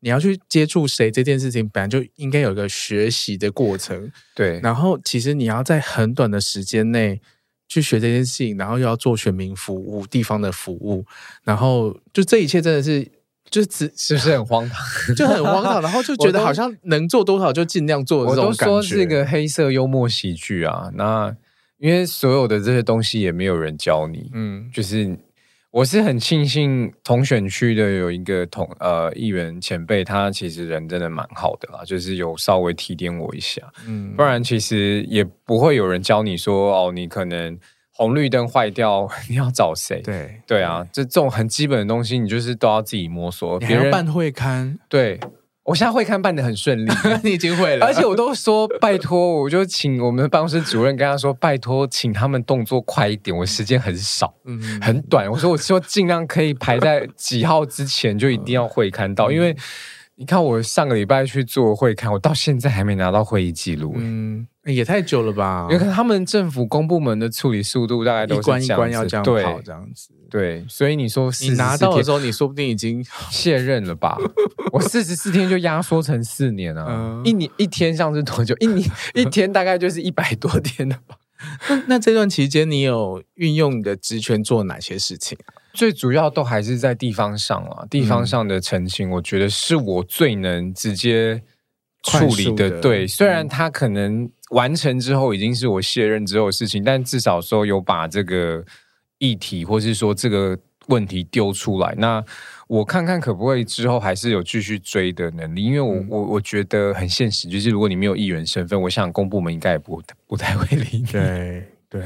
你要去接触谁这件事情，本来就应该有一个学习的过程。对，然后其实你要在很短的时间内去学这件事情，然后又要做选民服务、地方的服务，然后就这一切真的是，就是 是不是很荒唐，就很荒唐，然后就觉得好像能做多少就尽量做的这种感觉。我都说这个黑色幽默喜剧啊，那。因为所有的这些东西也没有人教你，嗯，就是我是很庆幸同选区的有一个同呃议员前辈，他其实人真的蛮好的啦，就是有稍微提点我一下，嗯，不然其实也不会有人教你说哦，你可能红绿灯坏掉，你要找谁？对对啊，这这种很基本的东西，你就是都要自己摸索。别人办会刊，对。我现在会看办的很顺利，你已经会了，而且我都说拜托，我就请我们的办公室主任跟他说，拜托，请他们动作快一点，我时间很少，嗯，很短。我说，我说尽量可以排在几号之前就一定要会看到，因为你看我上个礼拜去做会看，我到现在还没拿到会议记录，嗯。也太久了吧？因为他们政府公部门的处理速度大概都是一关一关要这样跑这样子。对，所以你说你拿到的时候，你说不定已经 卸任了吧？我四十四天就压缩成四年啊！嗯、一年一天像是多久？一年 一天大概就是一百多天了吧？那那这段期间，你有运用你的职权做哪些事情？最主要都还是在地方上啊，地方上的澄清，我觉得是我最能直接处理的。的对，虽然他可能。完成之后已经是我卸任之后的事情，但至少说有把这个议题或是说这个问题丢出来，那我看看可不可以之后还是有继续追的能力，因为我、嗯、我我觉得很现实，就是如果你没有议员身份，我想公部门应该也不 不太会理你。对对，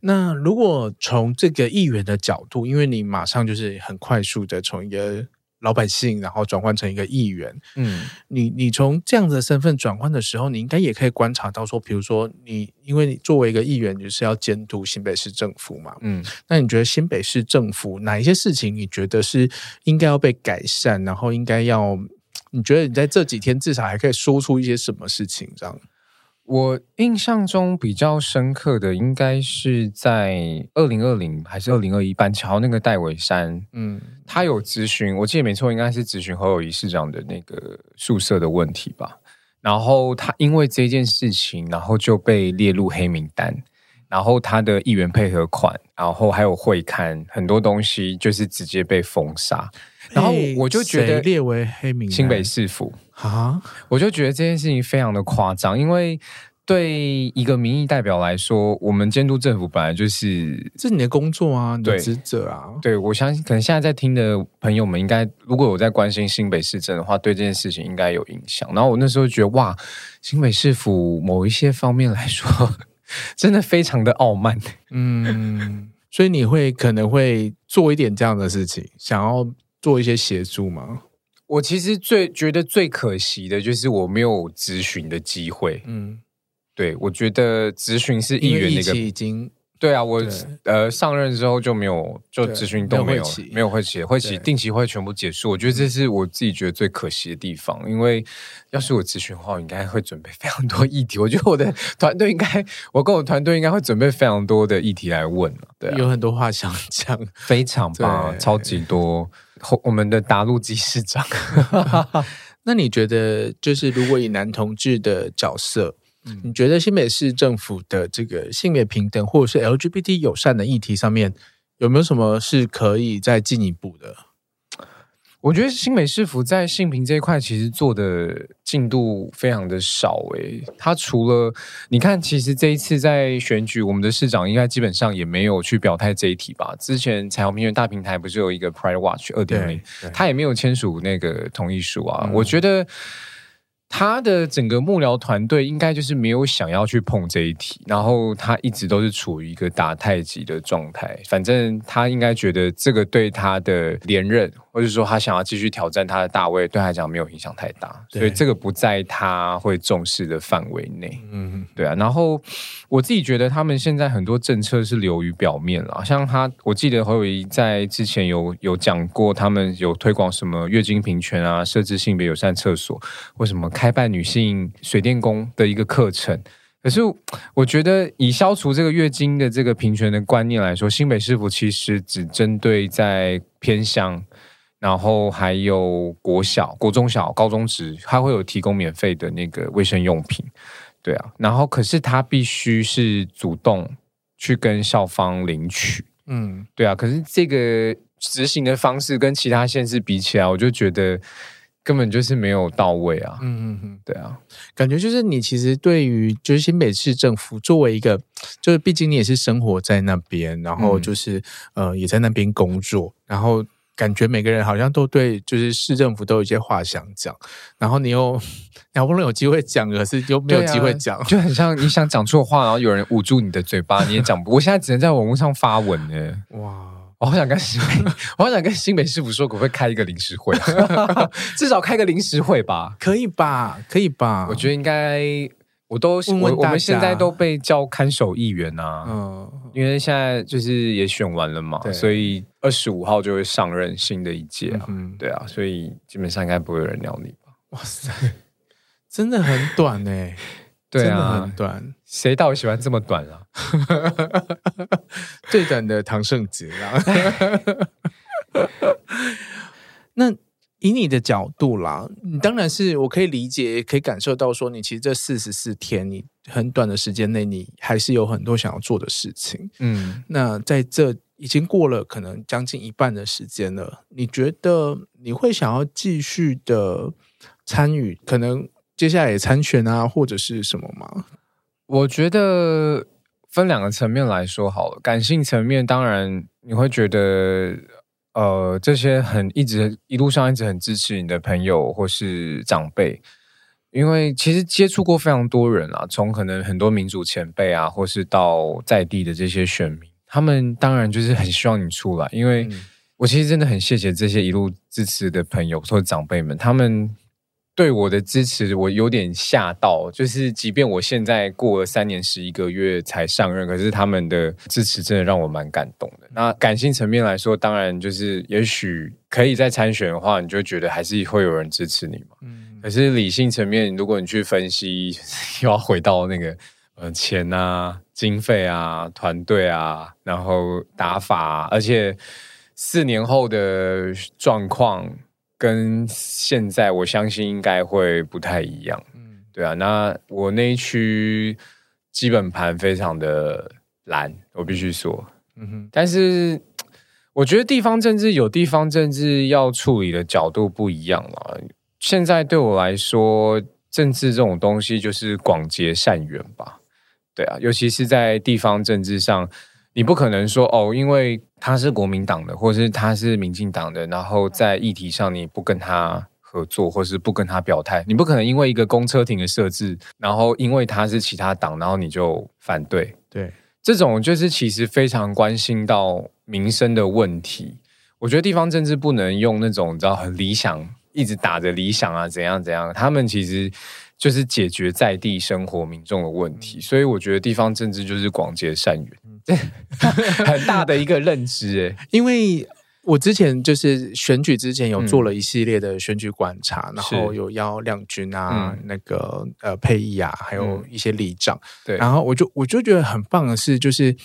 那如果从这个议员的角度，因为你马上就是很快速的从一个老百姓，然后转换成一个议员。嗯，你你从这样的身份转换的时候，你应该也可以观察到说，比如说你，因为你作为一个议员，你是要监督新北市政府嘛。嗯，那你觉得新北市政府哪一些事情，你觉得是应该要被改善，然后应该要，你觉得你在这几天至少还可以说出一些什么事情这样？我印象中比较深刻的，应该是在二零二零还是二零二一板桥那个戴伟山，嗯，他有咨询，我记得没错，应该是咨询侯友宜市长的那个宿舍的问题吧。然后他因为这件事情，然后就被列入黑名单，然后他的议员配合款，然后还有会刊，很多东西就是直接被封杀。然后我就觉得列为黑名单，新北市府。啊！我就觉得这件事情非常的夸张，因为对一个民意代表来说，我们监督政府本来就是这是你的工作啊，你的职责啊。对，我相信可能现在在听的朋友们，应该如果有在关心新北市政的话，对这件事情应该有影响。然后我那时候觉得，哇，新北市府某一些方面来说，真的非常的傲慢。嗯，所以你会可能会做一点这样的事情，想要做一些协助吗？我其实最觉得最可惜的就是我没有咨询的机会。嗯，对，我觉得咨询是议员那个已经对啊，我呃上任之后就没有就咨询都没有没有会期会期定期会全部结束。我觉得这是我自己觉得最可惜的地方，因为要是我咨询的话，我应该会准备非常多议题。我觉得我的团队应该，我跟我团队应该会准备非常多的议题来问。对啊，有很多话想讲，非常棒，超级多。我们的达路基市长，那你觉得，就是如果以男同志的角色，嗯，你觉得新北市政府的这个性别平等或者是 LGBT 友善的议题上面，有没有什么是可以再进一步的？我觉得新美市府在性平这一块其实做的进度非常的少诶，他除了你看，其实这一次在选举，我们的市长应该基本上也没有去表态这一题吧？之前彩虹平原大平台不是有一个 Pride Watch 二点零，他也没有签署那个同意书啊。嗯、我觉得。他的整个幕僚团队应该就是没有想要去碰这一题，然后他一直都是处于一个打太极的状态。反正他应该觉得这个对他的连任，或者说他想要继续挑战他的大位，对他来讲没有影响太大，所以这个不在他会重视的范围内。嗯，对啊。然后我自己觉得他们现在很多政策是流于表面了，像他，我记得侯友谊在之前有有讲过，他们有推广什么月经平权啊，设置性别友善厕所，为什么？开办女性水电工的一个课程，可是我觉得以消除这个月经的这个平权的观念来说，新北市府其实只针对在偏乡，然后还有国小、国中小、高中职，它会有提供免费的那个卫生用品，对啊，然后可是他必须是主动去跟校方领取，嗯，对啊，可是这个执行的方式跟其他县市比起来，我就觉得。根本就是没有到位啊！嗯嗯嗯，对啊，感觉就是你其实对于就是新北市政府作为一个，就是毕竟你也是生活在那边，然后就是、嗯、呃也在那边工作，然后感觉每个人好像都对就是市政府都有一些话想讲，然后你又 你好不容易有机会讲，可是又没有机会讲，啊、就很像你想讲错话，然后有人捂住你的嘴巴，你也讲不。我现在只能在网络上发文呢。哇！我好想跟新北，我好想跟新北市府说，可不可以开一个临时会？至少开个临时会吧？可以吧？可以吧？我觉得应该，我都我，我们现在都被叫看守议员啊。嗯，因为现在就是也选完了嘛，所以二十五号就会上任新的一届啊。嗯，对啊，所以基本上应该不会有人鸟你吧？哇塞，真的很短哎。对啊，真的很短，谁到底喜欢这么短啊？最短的唐圣杰啊！那以你的角度啦，你当然是我可以理解，可以感受到说，你其实这四十四天，你很短的时间内，你还是有很多想要做的事情。嗯，那在这已经过了可能将近一半的时间了，你觉得你会想要继续的参与？可能。接下来也参选啊，或者是什么吗？我觉得分两个层面来说好了。感性层面，当然你会觉得，呃，这些很一直一路上一直很支持你的朋友或是长辈，因为其实接触过非常多人啊，从可能很多民主前辈啊，或是到在地的这些选民，他们当然就是很希望你出来，因为。我其实真的很谢谢这些一路支持的朋友或者长辈们，他们。对我的支持，我有点吓到。就是，即便我现在过了三年十一个月才上任，可是他们的支持真的让我蛮感动的。那感性层面来说，当然就是，也许可以再参选的话，你就觉得还是会有人支持你嘛。嗯。可是理性层面，如果你去分析，又要回到那个呃钱啊、经费啊、团队啊，然后打法啊，而且四年后的状况。跟现在我相信应该会不太一样，嗯，对啊，那我那一区基本盘非常的蓝，我必须说，嗯哼，但是我觉得地方政治有地方政治要处理的角度不一样了。现在对我来说，政治这种东西就是广结善缘吧，对啊，尤其是在地方政治上。你不可能说哦，因为他是国民党的，或者是他是民进党的，然后在议题上你不跟他合作，或是不跟他表态，你不可能因为一个公车亭的设置，然后因为他是其他党，然后你就反对。对，这种就是其实非常关心到民生的问题。我觉得地方政治不能用那种你知道很理想，一直打着理想啊，怎样怎样，他们其实。就是解决在地生活民众的问题，所以我觉得地方政治就是广结善缘，很大的一个认知诶。因为我之前就是选举之前有做了一系列的选举观察，然后有邀亮君啊，那个呃沛忆啊，还有一些里长，对，然后我就我就觉得很棒的是就是。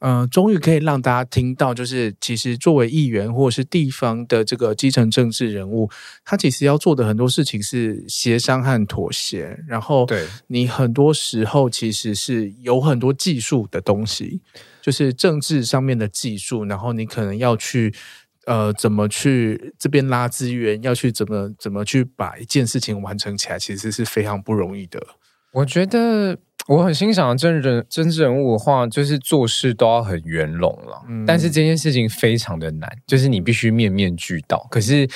嗯、呃，终于可以让大家听到，就是其实作为议员或者是地方的这个基层政治人物，他其实要做的很多事情是协商和妥协。然后，对你很多时候其实是有很多技术的东西，就是政治上面的技术。然后你可能要去呃，怎么去这边拉资源，要去怎么怎么去把一件事情完成起来，其实是非常不容易的。我觉得。我很欣赏真人真正人物的话，就是做事都要很圆融了。嗯，但是这件事情非常的难，就是你必须面面俱到。可是，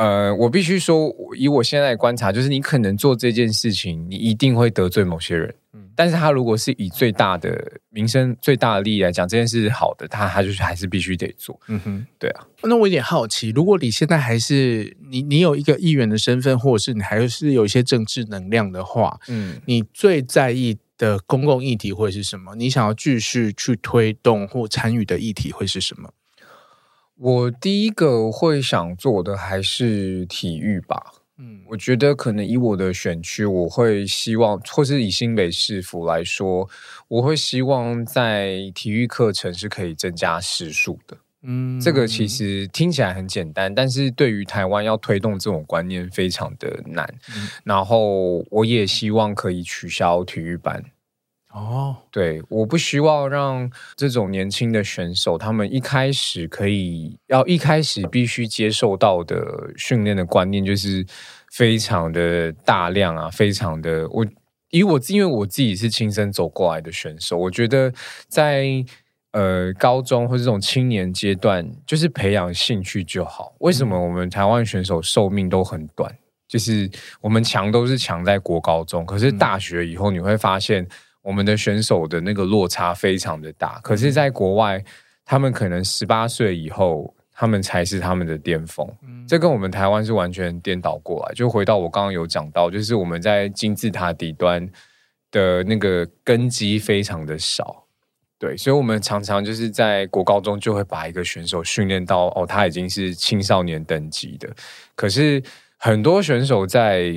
呃，我必须说，以我现在的观察，就是你可能做这件事情，你一定会得罪某些人。但是他如果是以最大的名声、最大的利益来讲，这件事是好的，他他就是还是必须得做。嗯哼，对啊。那我有点好奇，如果你现在还是你，你有一个议员的身份，或者是你还是有一些政治能量的话，嗯，你最在意的公共议题会是什么？你想要继续去推动或参与的议题会是什么？我第一个会想做的还是体育吧。嗯，我觉得可能以我的选区，我会希望，或是以新北市府来说，我会希望在体育课程是可以增加时数的。嗯，这个其实听起来很简单，但是对于台湾要推动这种观念非常的难。嗯，然后我也希望可以取消体育班。哦，对，我不希望让这种年轻的选手，他们一开始可以要一开始必须接受到的训练的观念，就是非常的大量啊，非常的我以我因为我自己是亲身走过来的选手，我觉得在呃高中或者这种青年阶段，就是培养兴趣就好。为什么我们台湾选手寿命都很短？就是我们强都是强在国高中，可是大学以后你会发现。我们的选手的那个落差非常的大，可是，在国外，他们可能十八岁以后，他们才是他们的巅峰。嗯，这跟我们台湾是完全颠倒过来。就回到我刚刚有讲到，就是我们在金字塔底端的那个根基非常的少，对，所以我们常常就是在国高中就会把一个选手训练到哦，他已经是青少年等级的。可是很多选手在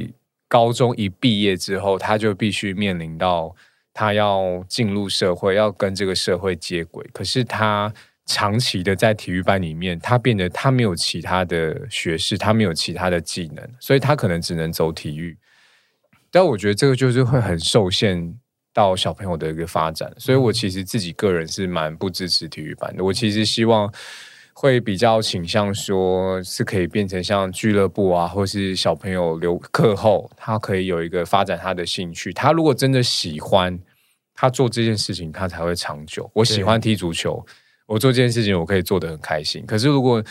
高中一毕业之后，他就必须面临到。他要进入社会，要跟这个社会接轨。可是他长期的在体育班里面，他变得他没有其他的学识，他没有其他的技能，所以他可能只能走体育。但我觉得这个就是会很受限到小朋友的一个发展。所以我其实自己个人是蛮不支持体育班的。我其实希望。会比较倾向说，是可以变成像俱乐部啊，或是小朋友留课后，他可以有一个发展他的兴趣。他如果真的喜欢，他做这件事情，他才会长久。我喜欢踢足球，我做这件事情，我可以做得很开心。可是如果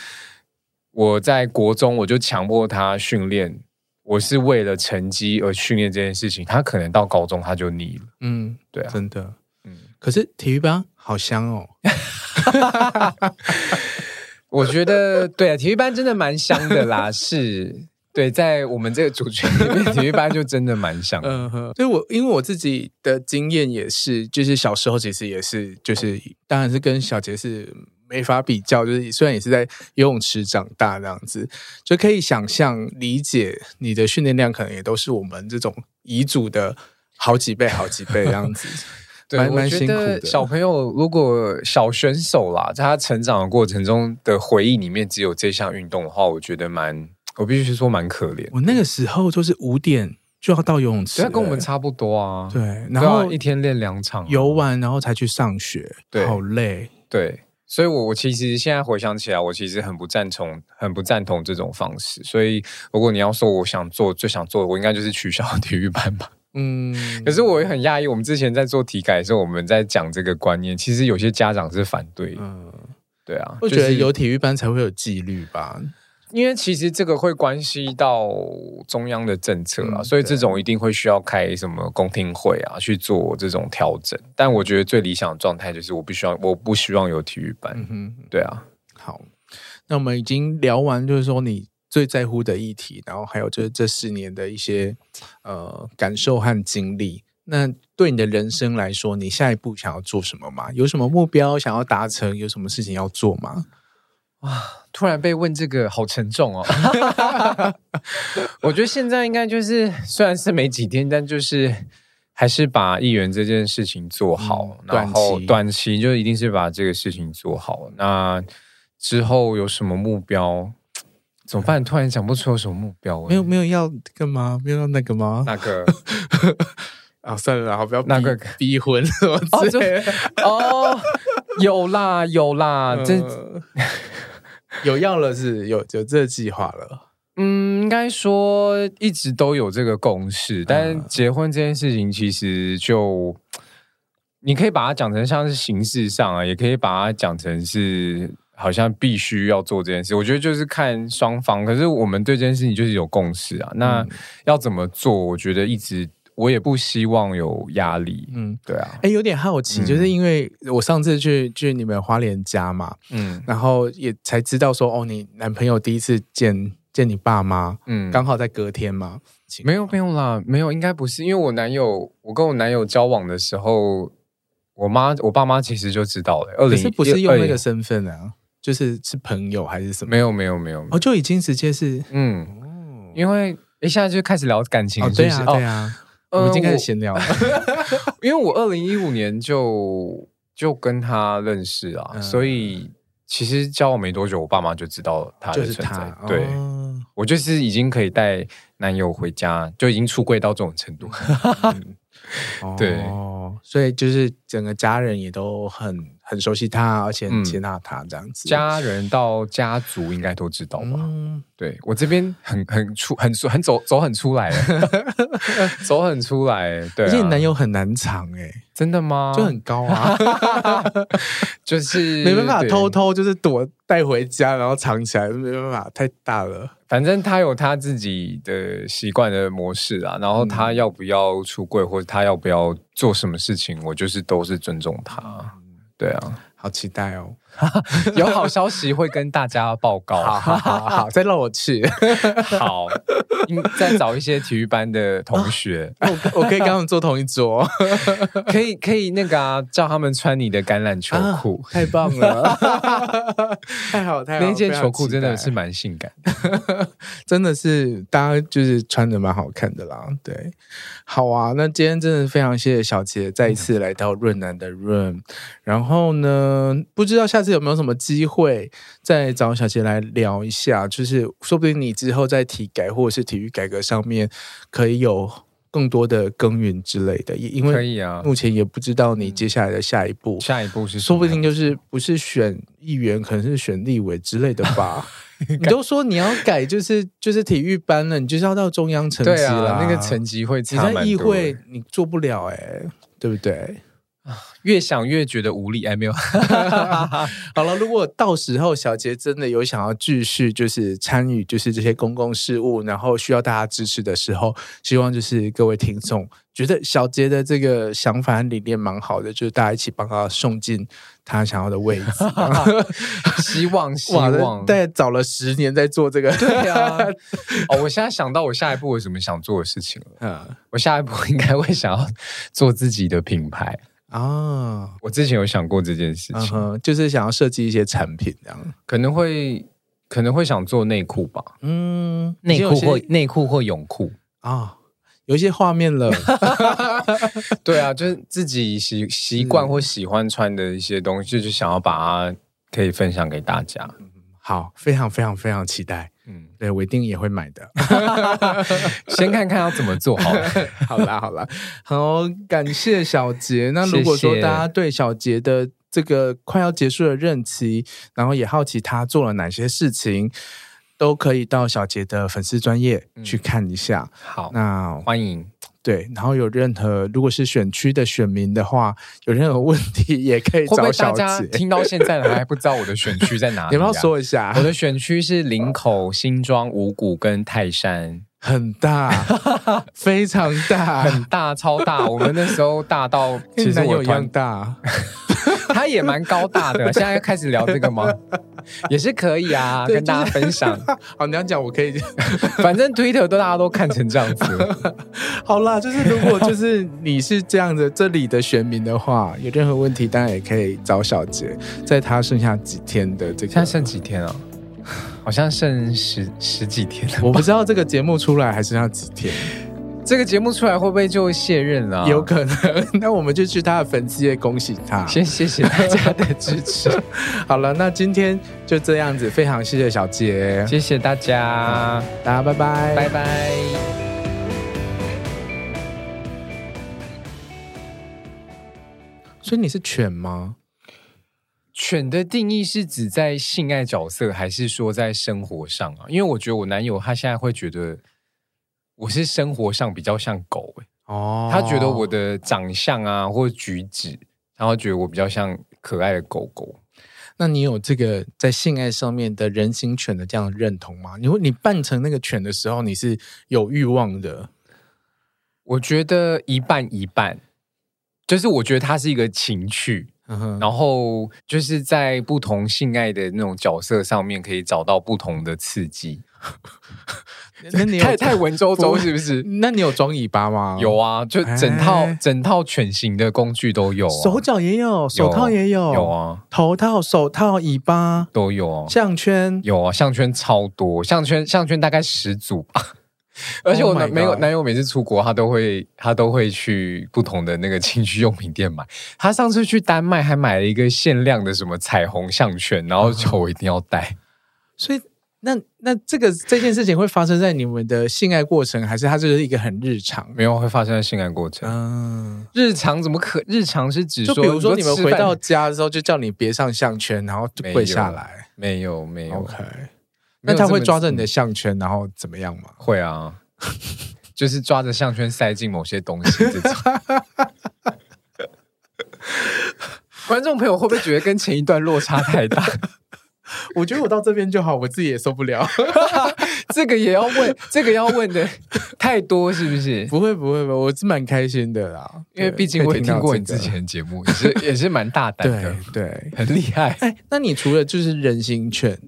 我在国中，我就强迫他训练，我是为了成绩而训练这件事情，他可能到高中他就腻了。嗯，对啊，真的。嗯，可是体育班好香哦。我觉得对啊，体育班真的蛮香的啦，是。对，在我们这个族群里面，体育班就真的蛮像的。嗯哼，所以我因为我自己的经验也是，就是小时候其实也是，就是当然是跟小杰是没法比较，就是虽然也是在游泳池长大这样子，就可以想象理解你的训练量可能也都是我们这种乙组的好几倍、好几倍这样子。对，蛮蛮辛苦的。小朋友如果小选手啦，在他成长的过程中的回忆里面只有这项运动的话，我觉得蛮。我必须说蛮可怜。我那个时候就是五点就要到游泳池，跟我们差不多啊。对，然后一天练两场，游完然后才去上学，对，好累。对，所以我我其实现在回想起来，我其实很不赞同，很不赞同这种方式。所以如果你要说我想做最想做的，我应该就是取消体育班吧。嗯，可是我也很讶异，我们之前在做体改的时候，我们在讲这个观念，其实有些家长是反对。嗯，对啊，我觉得有体育班才会有纪律吧。因为其实这个会关系到中央的政策啊，嗯、所以这种一定会需要开什么公听会啊，去做这种调整。但我觉得最理想的状态就是我不希望，我不希望有体育班。嗯哼，对啊。好，那我们已经聊完，就是说你最在乎的议题，然后还有就是这四年的一些呃感受和经历。那对你的人生来说，你下一步想要做什么吗？有什么目标想要达成？有什么事情要做吗？哇！突然被问这个，好沉重哦。我觉得现在应该就是，虽然是没几天，但就是还是把议员这件事情做好。嗯、然后短期就一定是把这个事情做好。那之后有什么目标？怎么办？突然想不出有什么目标。没有，没有要干嘛？没有要那个吗？那个 啊，算了，好不要那个逼婚什么之类的。哦，有啦，有啦，这。呃有要了是有有这个计划了，嗯，应该说一直都有这个共识，但结婚这件事情其实就你可以把它讲成像是形式上啊，也可以把它讲成是好像必须要做这件事。我觉得就是看双方，可是我们对这件事情就是有共识啊。那要怎么做？我觉得一直。我也不希望有压力，嗯，对啊，哎，有点好奇，嗯、就是因为我上次去去你们花莲家嘛，嗯，然后也才知道说，哦，你男朋友第一次见见你爸妈，嗯，刚好在隔天嘛，没有没有啦，没有，应该不是，因为我男友，我跟我男友交往的时候，我妈我爸妈其实就知道了，二零不是用那个身份啊，就是是朋友还是什么？没有没有没有，哦，就已经直接是，嗯，因为一下就开始聊感情，对啊对啊。我们已经开始闲聊了，因为我二零一五年就就跟他认识啊，嗯、所以其实交往没多久，我爸妈就知道他的存在。对，哦、我就是已经可以带男友回家，就已经出柜到这种程度。嗯、对、哦，所以就是整个家人也都很很熟悉他，而且很接纳他这样子。家人到家族应该都知道吧？嗯对我这边很 很出很很走走很出来，走很出来，对、啊，而且男友很难藏哎，真的吗？就很高啊，就是没办法偷偷就是躲带回家，然后藏起来，没办法，太大了。反正他有他自己的习惯的模式啊，然后他要不要出柜，或者他要不要做什么事情，我就是都是尊重他。对啊，好期待哦。有好消息会跟大家报告。好好 好，好，再让我去。好，再找一些体育班的同学，我我可以跟他们坐同一桌，可以可以那个啊，叫他们穿你的橄榄球裤，啊，太棒了，太好太好，那件球裤真的是蛮性感，真的是大家就是穿的蛮好看的啦。对，好啊，那今天真的非常谢谢小杰再一次来到润南的润，然后呢，不知道下。有没有什么机会再找小杰来聊一下？就是说不定你之后在体改或者是体育改革上面，可以有更多的耕耘之类的。也因为可以啊，目前也不知道你接下来的下一步，下一步是说不定就是不是选议员，可能是选立委之类的吧。你都说你要改，就是就是体育班了，你就是要到中央层级了，那个层级会差。你在议会你做不了哎、欸，对不对？越想越觉得无力，哎，没有。好了，如果到时候小杰真的有想要继续就是参与就是这些公共事务，然后需要大家支持的时候，希望就是各位听众觉得小杰的这个想法和理念蛮好的，就是大家一起帮他送进他想要的位置。希望希望，大概找了十年在做这个。对啊，哦，我现在想到我下一步有什么想做的事情了。嗯，我下一步应该会想要做自己的品牌。啊、哦，我之前有想过这件事情，嗯、就是想要设计一些产品，这样。可能会可能会想做内裤吧，嗯，内裤或内裤或泳裤。啊，有一些画面了，对啊，就是自己习习惯或喜欢穿的一些东西，就是想要把它可以分享给大家。好，非常非常非常期待。嗯，对，我一定也会买的。先看看要怎么做好了。好啦，好啦，好，感谢小杰。那如果说大家对小杰的这个快要结束的任期，然后也好奇他做了哪些事情，都可以到小杰的粉丝专业去看一下。嗯、好，那欢迎。对，然后有任何如果是选区的选民的话，有任何问题 也可以找小杰。听到现在了还不知道我的选区在哪里、啊？你要不要说一下？我的选区是林口、新庄、五股跟泰山，很大，非常大，很大，超大。我们那时候大到其实我一样大。他也蛮高大的，现在要开始聊这个吗？也是可以啊，跟大家分享。好，你要讲我可以，反正 Twitter 都大家都看成这样子。好啦，就是如果就是你是这样的这里的选民的话，有任何问题当然也可以找小杰。在他剩下几天的这个，现在剩几天啊？好像剩十十几天了。我不知道这个节目出来还剩下几天。这个节目出来会不会就卸任了？有可能，那我们就去他的粉丝页恭喜他。先谢谢大家的支持。好了，那今天就这样子，非常谢谢小杰，谢谢大家，大家拜拜，拜拜。所以你是犬吗？犬的定义是指在性爱角色，还是说在生活上啊？因为我觉得我男友他现在会觉得。我是生活上比较像狗哎，哦，他觉得我的长相啊或者举止，然后觉得我比较像可爱的狗狗。那你有这个在性爱上面的人形犬的这样的认同吗？你会你扮成那个犬的时候，你是有欲望的？我觉得一半一半，就是我觉得它是一个情趣，嗯，然后就是在不同性爱的那种角色上面可以找到不同的刺激。那你太太文绉绉是不是？那你有装尾巴吗？有啊，就整套、欸、整套犬型的工具都有、啊，手脚也有，手套也有，有啊，头套、手套、尾巴都有啊，项圈有啊，项圈超多，项圈项圈大概十组吧。而且我男没有男友每次出国，他都会他都会去不同的那个情趣用品店买。他上次去丹麦还买了一个限量的什么彩虹项圈，然后叫我一定要戴，所以。那那这个这件事情会发生在你们的性爱过程，还是它就是一个很日常？没有会发生在性爱过程。嗯，日常怎么可？日常是指说，就比如说你们回到家的时候，就叫你别上项圈，然后跪下来。没有没有。OK，那他会抓着你的项圈，然后怎么样吗？会啊，就是抓着项圈塞进某些东西这种。观众朋友会不会觉得跟前一段落差太大？我觉得我到这边就好，我自己也受不了。这个也要问，这个要问的太多是不是？不会不会不会，我是蛮开心的啦，因为毕竟我也听过你之前的节目，也是也是蛮大胆的，对，对很厉害。哎，那你除了就是人形犬，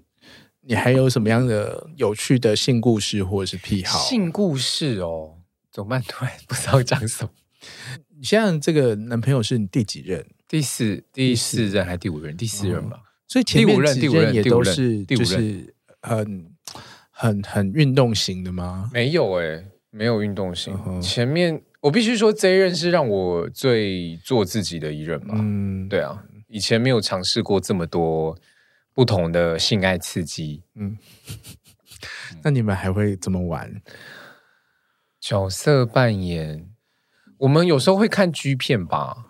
你还有什么样的有趣的性故事或者是癖好？性故事哦，怎么办？突然不知道讲什么。你现在这个男朋友是你第几任？第四第四任还是第五任？第四任吧。所以前面几任也都是就是很很很运动型的吗？没有哎、欸，没有运动型。Uh. 前面我必须说这一任是让我最做自己的一任嘛。嗯，对啊，以前没有尝试过这么多不同的性爱刺激。嗯，那你们还会怎么玩？角色扮演，我们有时候会看 G 片吧。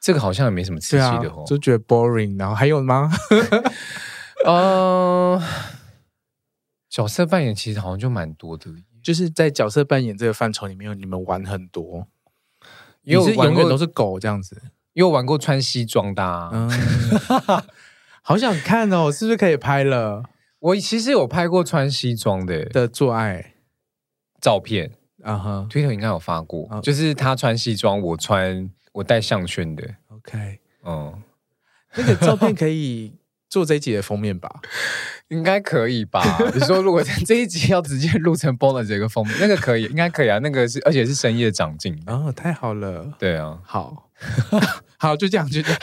这个好像也没什么刺激的哦，就觉得 boring。然后还有吗？呃，角色扮演其实好像就蛮多的，就是在角色扮演这个范畴里面，你们玩很多，也是永远都是狗这样子。因为我玩过穿西装的、啊，嗯，好想看哦，是不是可以拍了？我其实有拍过穿西装的的做爱照片，啊哈，Twitter 应该有发过，uh -huh. 就是他穿西装，我穿我戴项圈的，OK，嗯，那个照片可以。做这一集的封面吧，应该可以吧？你说如果这一集要直接录成 bonus 这个封面，那个可以，应该可以啊。那个是，而且是深夜长进哦，太好了。对啊，好，好，就这样，就这样。